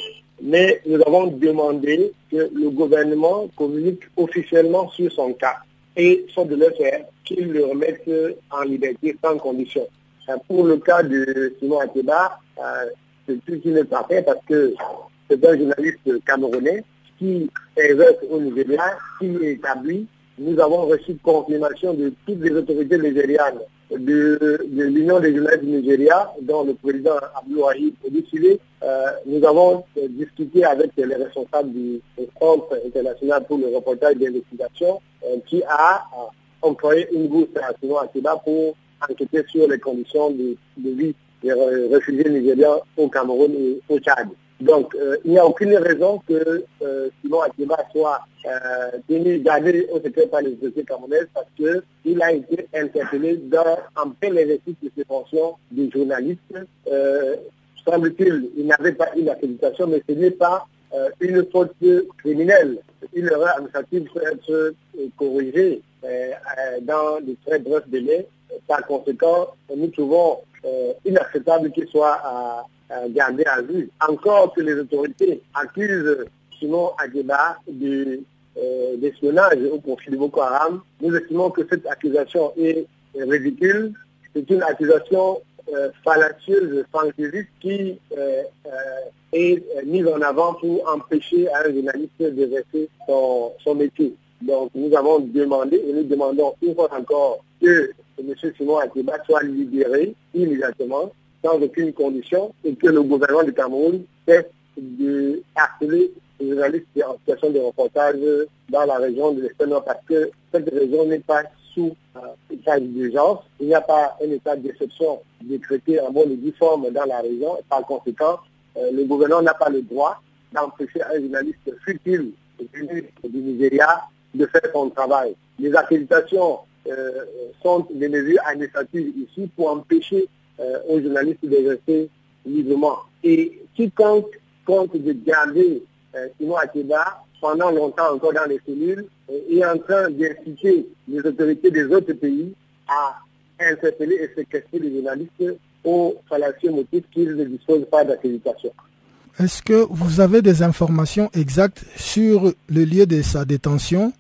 N: Mais nous avons demandé que le gouvernement communique officiellement sur son cas et, sans de le faire, qu'il le remette en liberté sans condition. Pour le cas de Simon Akeba, c'est tout qui n'est pas fait parce que c'est un journaliste camerounais qui exerce au Nigeria, qui est établi. Nous avons reçu confirmation de toutes les autorités nigérianes, de, l'Union des journalistes du Nigeria, dont le président est décidé. Euh, nous avons discuté avec les responsables du Centre international pour le reportage d'investigation, euh, qui a employé une bourse à Simon Akeba pour enquêter sur les conditions de, vie des réfugiés nigériens au Cameroun et au Tchad. Donc, euh, il n'y a aucune raison que euh, Simon Akiba soit euh, tenu gardé au secret par les autorités camerounaises parce qu'il a été interpellé dans, en plein exercice de ses fonctions de journaliste. Euh, Semble-t-il, il, n'avait pas une accréditation, mais ce n'est pas euh, une faute criminelle. Une erreur administrative peut être corrigée dans de très brefs délais par conséquent, nous trouvons euh, inacceptable qu'il soit à, garder à vue. Encore que les autorités accusent Simon Agueba euh, d'espionnage au profit de Boko Haram, nous estimons que cette accusation est ridicule. C'est une accusation euh, fallacieuse, fantaisiste qui est mise en avant pour empêcher un journaliste de rester son métier. Donc nous avons demandé et nous demandons une fois encore que M. Simon Akiba soit libéré immédiatement, sans aucune condition, et que le gouvernement du Cameroun cesse de les journalistes en situation de reportage dans la région de l'Est parce que cette région n'est pas sous euh, état d'urgence. Il n'y a pas un état d'exception décrété en bonne et due dans la région. Par conséquent, euh, le gouvernement n'a pas le droit d'empêcher un journaliste futile du Nigeria de faire son travail. Les accréditations euh, sont des mesures administratives ici pour empêcher euh, aux journalistes de rester librement. Et quiconque compte de garder euh, Simon pendant longtemps encore dans les cellules est en train d'inciter les autorités des autres pays à interpeller et séquestrer les journalistes au fallacieux motif qu'ils ne disposent pas d'accréditation.
D: Est-ce que vous avez des informations exactes sur le lieu de sa détention?
N: euh,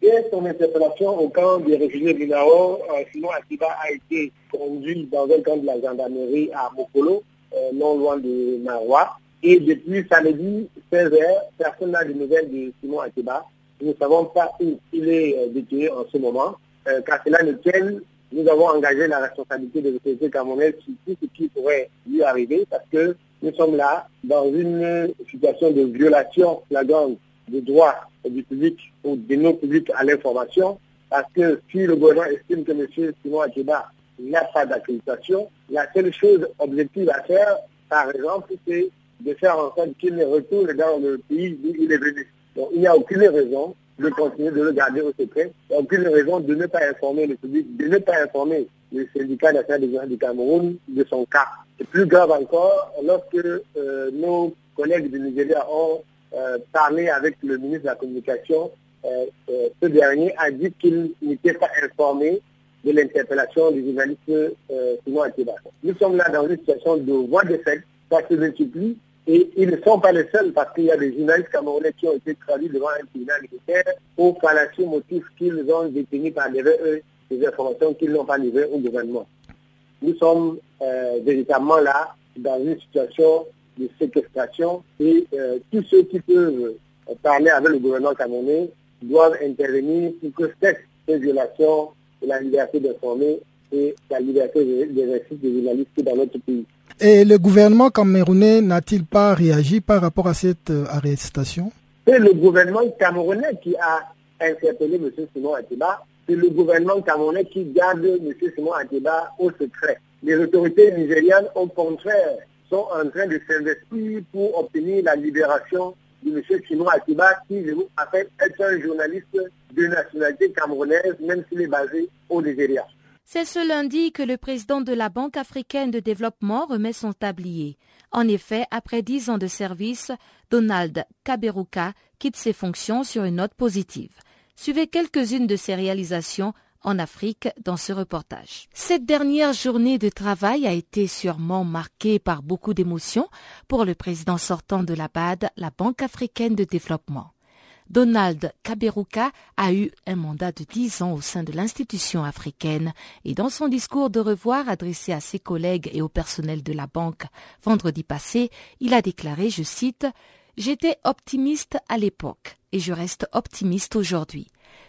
N: dès son interpellation au camp des réfugiés minéraux, euh, Simon Akiba a été conduit dans un camp de la gendarmerie à Mokolo, euh, non loin de Marois. Et depuis samedi 16h, personne n'a de nouvelles de Simon Akiba. Nous ne savons pas où il est euh, détenu en ce moment, euh, car cela nous tient. Nous avons engagé la responsabilité de l'autorité camerounaise sur tout ce qui pourrait lui arriver, parce que nous sommes là dans une situation de violation flagrante des droits du public ou de nos publics à l'information, parce que si le gouvernement estime que M. Simon Akiba n'a pas d'accréditation, la seule chose objective à faire, par exemple, c'est de faire en sorte qu'il ne retourne dans le pays d'où il est venu. Donc il n'y a aucune raison de continuer de le garder au secret. Il n'y a aucune raison de ne pas informer le public, de ne pas informer le syndicat national des gens du Cameroun de son cas. C'est plus grave encore lorsque euh, nos collègues du Nigeria ont parlé avec le ministre de la Communication. Euh, euh ce dernier a dit qu'il n'était pas informé de l'interpellation du journaliste euh, Simon Atiba. Nous sommes là dans une situation de voie de fait, ça se multiplie, et ils ne sont pas les seuls parce qu'il y a des journalistes camerounais qui ont été traduits devant un tribunal militaire au fallacieux motif qu'ils ont détenu par eux des informations qu'ils n'ont pas livrées au gouvernement. Nous sommes euh, véritablement là dans une situation de séquestration et euh, tous ceux qui peuvent parler avec le gouvernement camerounais doivent intervenir pour que cette violation de la liberté d'informer et la liberté des récits des journalistes dans notre pays.
D: Et le gouvernement camerounais n'a-t-il pas réagi par rapport à cette euh, arrestation?
N: C'est le gouvernement camerounais qui a interpellé M. Simon Atiba. C'est le gouvernement camerounais qui garde M. Simon Atiba au secret. Les autorités nigérianes, au contraire, sont en train de s'investir pour obtenir la libération de M. Simon Atiba, qui, je vous rappelle, est un journaliste de nationalité camerounaise, même s'il est basé au Nigeria.
C: C'est ce lundi que le président de la Banque africaine de développement remet son tablier. En effet, après dix ans de service, Donald Kaberuka quitte ses fonctions sur une note positive. Suivez quelques-unes de ses réalisations en Afrique dans ce reportage. Cette dernière journée de travail a été sûrement marquée par beaucoup d'émotions pour le président sortant de la BAD, la Banque africaine de développement. Donald Kaberuka a eu un mandat de dix ans au sein de l'institution africaine et dans son discours de revoir adressé à ses collègues et au personnel de la banque vendredi passé, il a déclaré, je cite, J'étais optimiste à l'époque et je reste optimiste aujourd'hui.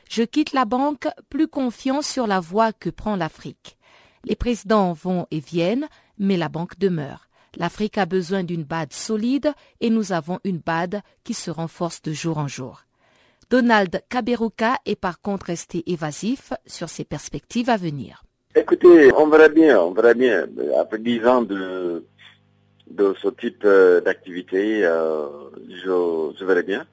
C: Je quitte la banque plus confiant sur la voie que prend l'Afrique. Les présidents vont et viennent, mais la banque demeure. L'Afrique a besoin d'une BAD solide et nous avons une BAD qui se renforce de jour en jour. Donald Kaberuka est par contre resté évasif sur ses perspectives à venir.
O: Écoutez, on verra bien, on verra bien. Après dix ans de, ce type euh, d'activité, euh, je, je verrai bien.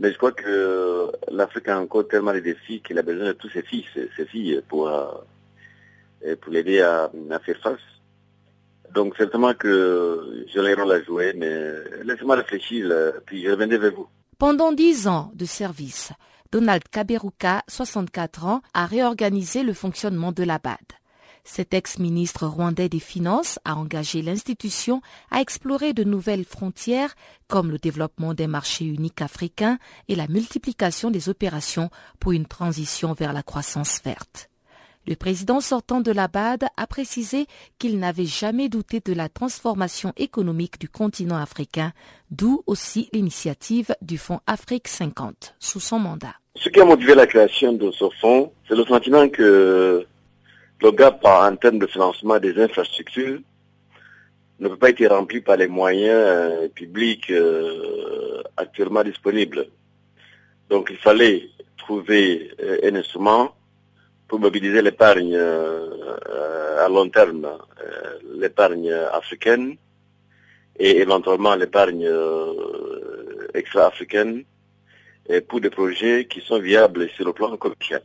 O: Mais je crois que l'Afrique a encore tellement de défis qu'il a besoin de tous ses fils, ses filles pour, euh, pour l'aider à, à, faire face. Donc certainement que je l'ai rôle à jouer, mais laissez-moi réfléchir, puis je reviendrai vers vous.
C: Pendant dix ans de service, Donald Kaberuka, 64 ans, a réorganisé le fonctionnement de la BAD. Cet ex-ministre rwandais des Finances a engagé l'institution à explorer de nouvelles frontières comme le développement des marchés uniques africains et la multiplication des opérations pour une transition vers la croissance verte. Le président sortant de la BAD a précisé qu'il n'avait jamais douté de la transformation économique du continent africain, d'où aussi l'initiative du Fonds Afrique 50 sous son mandat.
O: Ce qui a motivé la création de ce fonds, c'est le sentiment que le gap en termes de financement des infrastructures ne peut pas être rempli par les moyens publics euh, actuellement disponibles. Donc il fallait trouver un instrument pour mobiliser l'épargne euh, à long terme, euh, l'épargne africaine et éventuellement l'épargne euh, extra-africaine pour des projets qui sont viables sur le plan commercial.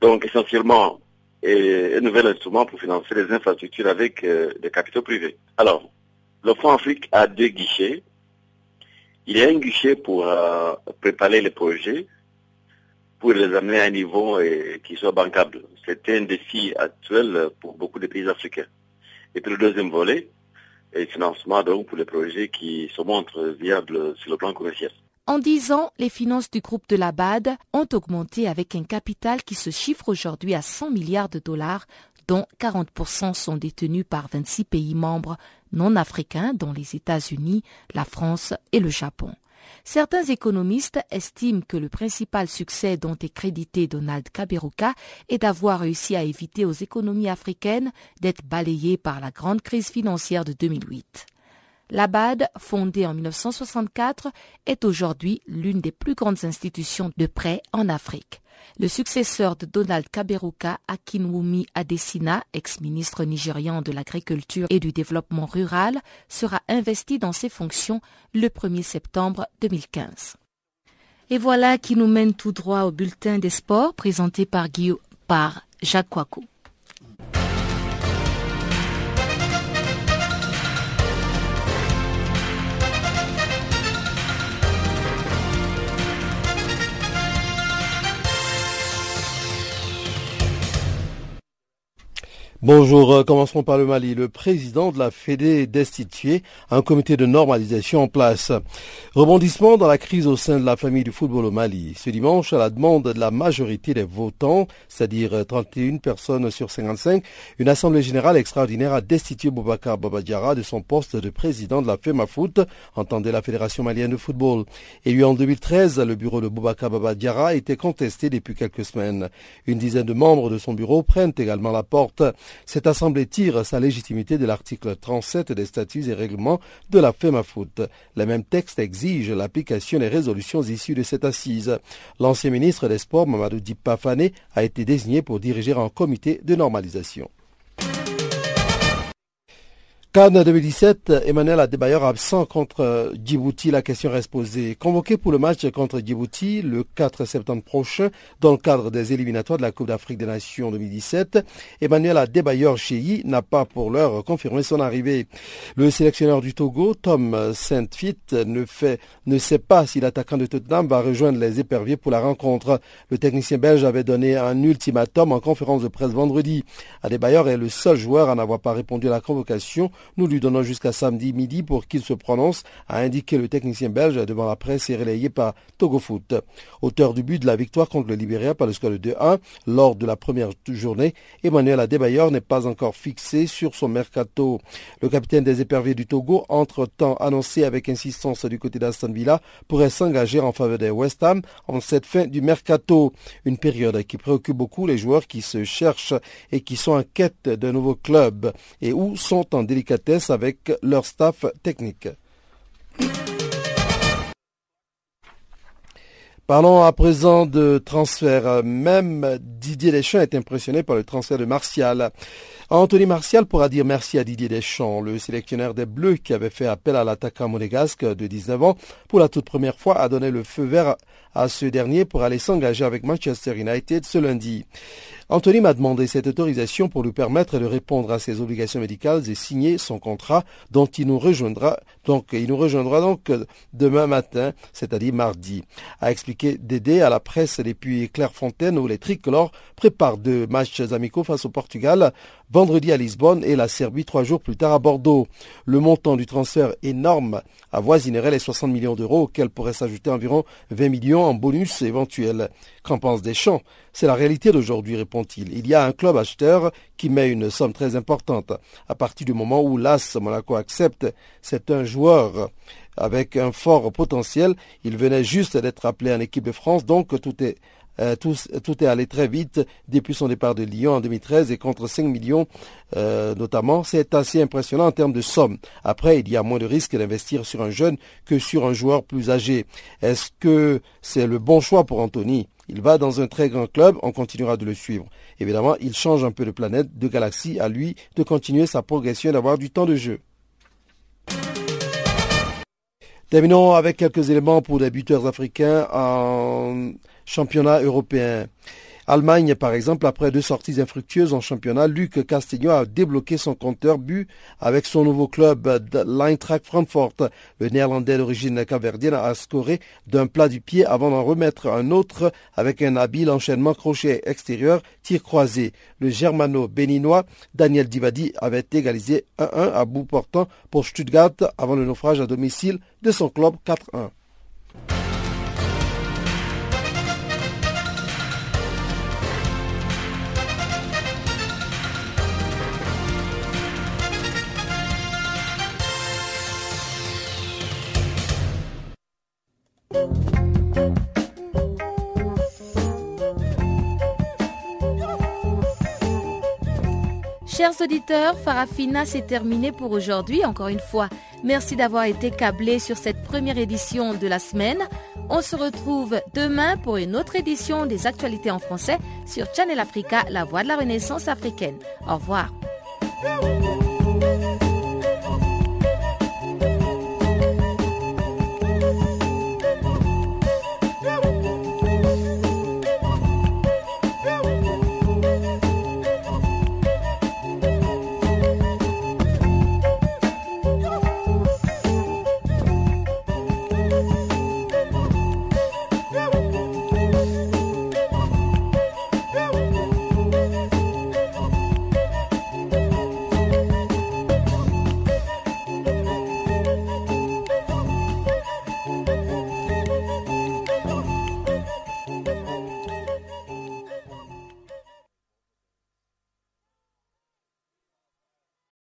O: Donc essentiellement, un nouvel instrument pour financer les infrastructures avec des capitaux privés. Alors, le Fonds Afrique a deux guichets. Il y a un guichet pour préparer les projets pour les amener à un niveau et, qui soit bancable. C'est un défi actuel pour beaucoup de pays africains. Et puis le deuxième volet est le financement donc pour les projets qui se montrent viables sur le plan commercial.
C: En dix ans, les finances du groupe de la BAD ont augmenté avec un capital qui se chiffre aujourd'hui à 100 milliards de dollars, dont 40% sont détenus par 26 pays membres non africains, dont les États-Unis, la France et le Japon. Certains économistes estiment que le principal succès dont est crédité Donald Kaberuka est d'avoir réussi à éviter aux économies africaines d'être balayées par la grande crise financière de 2008. L'ABAD, fondée en 1964, est aujourd'hui l'une des plus grandes institutions de prêt en Afrique. Le successeur de Donald Kaberuka, Akinwumi Adesina, ex-ministre nigérian de l'Agriculture et du Développement rural, sera investi dans ses fonctions le 1er septembre 2015. Et voilà qui nous mène tout droit au bulletin des sports présenté par, Guillaume, par Jacques.
P: Bonjour, euh, commençons par le Mali. Le président de la Fédé est destitué, un comité de normalisation en place. Rebondissement dans la crise au sein de la famille du football au Mali. Ce dimanche, à la demande de la majorité des votants, c'est-à-dire 31 personnes sur 55, une assemblée générale extraordinaire a destitué Boubacar Babadjara de son poste de président de la FEMAFOOT, entendait la Fédération malienne de football. Élu en 2013, le bureau de Boubacar Babadjara était contesté depuis quelques semaines. Une dizaine de membres de son bureau prennent également la porte. Cette assemblée tire sa légitimité de l'article 37 des statuts et règlements de la FEMAFOOT. Le même texte exige l'application des résolutions issues de cette assise. L'ancien ministre des Sports, Mamadou Dipafane, a été désigné pour diriger un comité de normalisation. Cannes 2017, Emmanuel Adebayor absent contre Djibouti. La question reste posée. Convoqué pour le match contre Djibouti le 4 septembre prochain dans le cadre des éliminatoires de la Coupe d'Afrique des Nations 2017, Emmanuel Adebayor Cheyi n'a pas pour l'heure confirmé son arrivée. Le sélectionneur du Togo, Tom Saint-Fit, ne, ne sait pas si l'attaquant de Tottenham va rejoindre les éperviers pour la rencontre. Le technicien belge avait donné un ultimatum en conférence de presse vendredi. Adebayor est le seul joueur à n'avoir pas répondu à la convocation nous lui donnons jusqu'à samedi midi pour qu'il se prononce, a indiqué le technicien belge devant la presse et relayé par Togo Foot. Auteur du but de la victoire contre le Libéria par le score de 2-1 lors de la première journée, Emmanuel Adebayor n'est pas encore fixé sur son mercato. Le capitaine des éperviers du Togo, entre-temps annoncé avec insistance du côté d'Aston Villa, pourrait s'engager en faveur des West Ham en cette fin du mercato. Une période qui préoccupe beaucoup les joueurs qui se cherchent et qui sont en quête d'un nouveau club et où sont en avec leur staff technique. Parlons à présent de transfert. Même Didier Deschamps est impressionné par le transfert de Martial. Anthony Martial pourra dire merci à Didier Deschamps, le sélectionneur des Bleus qui avait fait appel à l'attaquant monégasque de 19 ans pour la toute première fois a donné le feu vert à ce dernier pour aller s'engager avec Manchester United ce lundi. Anthony m'a demandé cette autorisation pour lui permettre de répondre à ses obligations médicales et signer son contrat dont il nous rejoindra donc demain matin, c'est-à-dire mardi. A expliqué Dédé à la presse depuis Clairefontaine où les tricolores préparent deux matchs amicaux face au Portugal vendredi à Lisbonne et la Serbie trois jours plus tard à Bordeaux. Le montant du transfert énorme avoisinerait les 60 millions d'euros auxquels pourraient s'ajouter environ 20 millions en bonus éventuels. Qu'en pense Deschamps? C'est la réalité d'aujourd'hui, répond-il. Il y a un club acheteur qui met une somme très importante. À partir du moment où l'AS Monaco accepte, c'est un joueur avec un fort potentiel. Il venait juste d'être appelé en équipe de France, donc tout est euh, tout, est allé très vite depuis son départ de Lyon en 2013 et contre 5 millions euh, notamment. C'est assez impressionnant en termes de somme. Après, il y a moins de risques d'investir sur un jeune que sur un joueur plus âgé. Est-ce que c'est le bon choix pour Anthony? Il va dans un très grand club, on continuera de le suivre. Évidemment, il change un peu de planète, de galaxie, à lui de continuer sa progression et d'avoir du temps de jeu. Terminons avec quelques éléments pour les buteurs africains championnat européen. Allemagne, par exemple, après deux sorties infructueuses en championnat, Luc Castigno a débloqué son compteur but avec son nouveau club l'Eintracht Frankfurt. Le néerlandais d'origine caverdienne a scoré d'un plat du pied avant d'en remettre un autre avec un habile enchaînement crochet extérieur, tir croisé. Le germano-béninois Daniel Divadi avait égalisé 1-1 à bout portant pour Stuttgart avant le naufrage à domicile de son club 4-1.
C: Chers auditeurs, Farafina, c'est terminé pour aujourd'hui. Encore une fois, merci d'avoir été câblés sur cette première édition de la semaine. On se retrouve demain pour une autre édition des actualités en français sur Channel Africa, la voix de la renaissance africaine. Au revoir.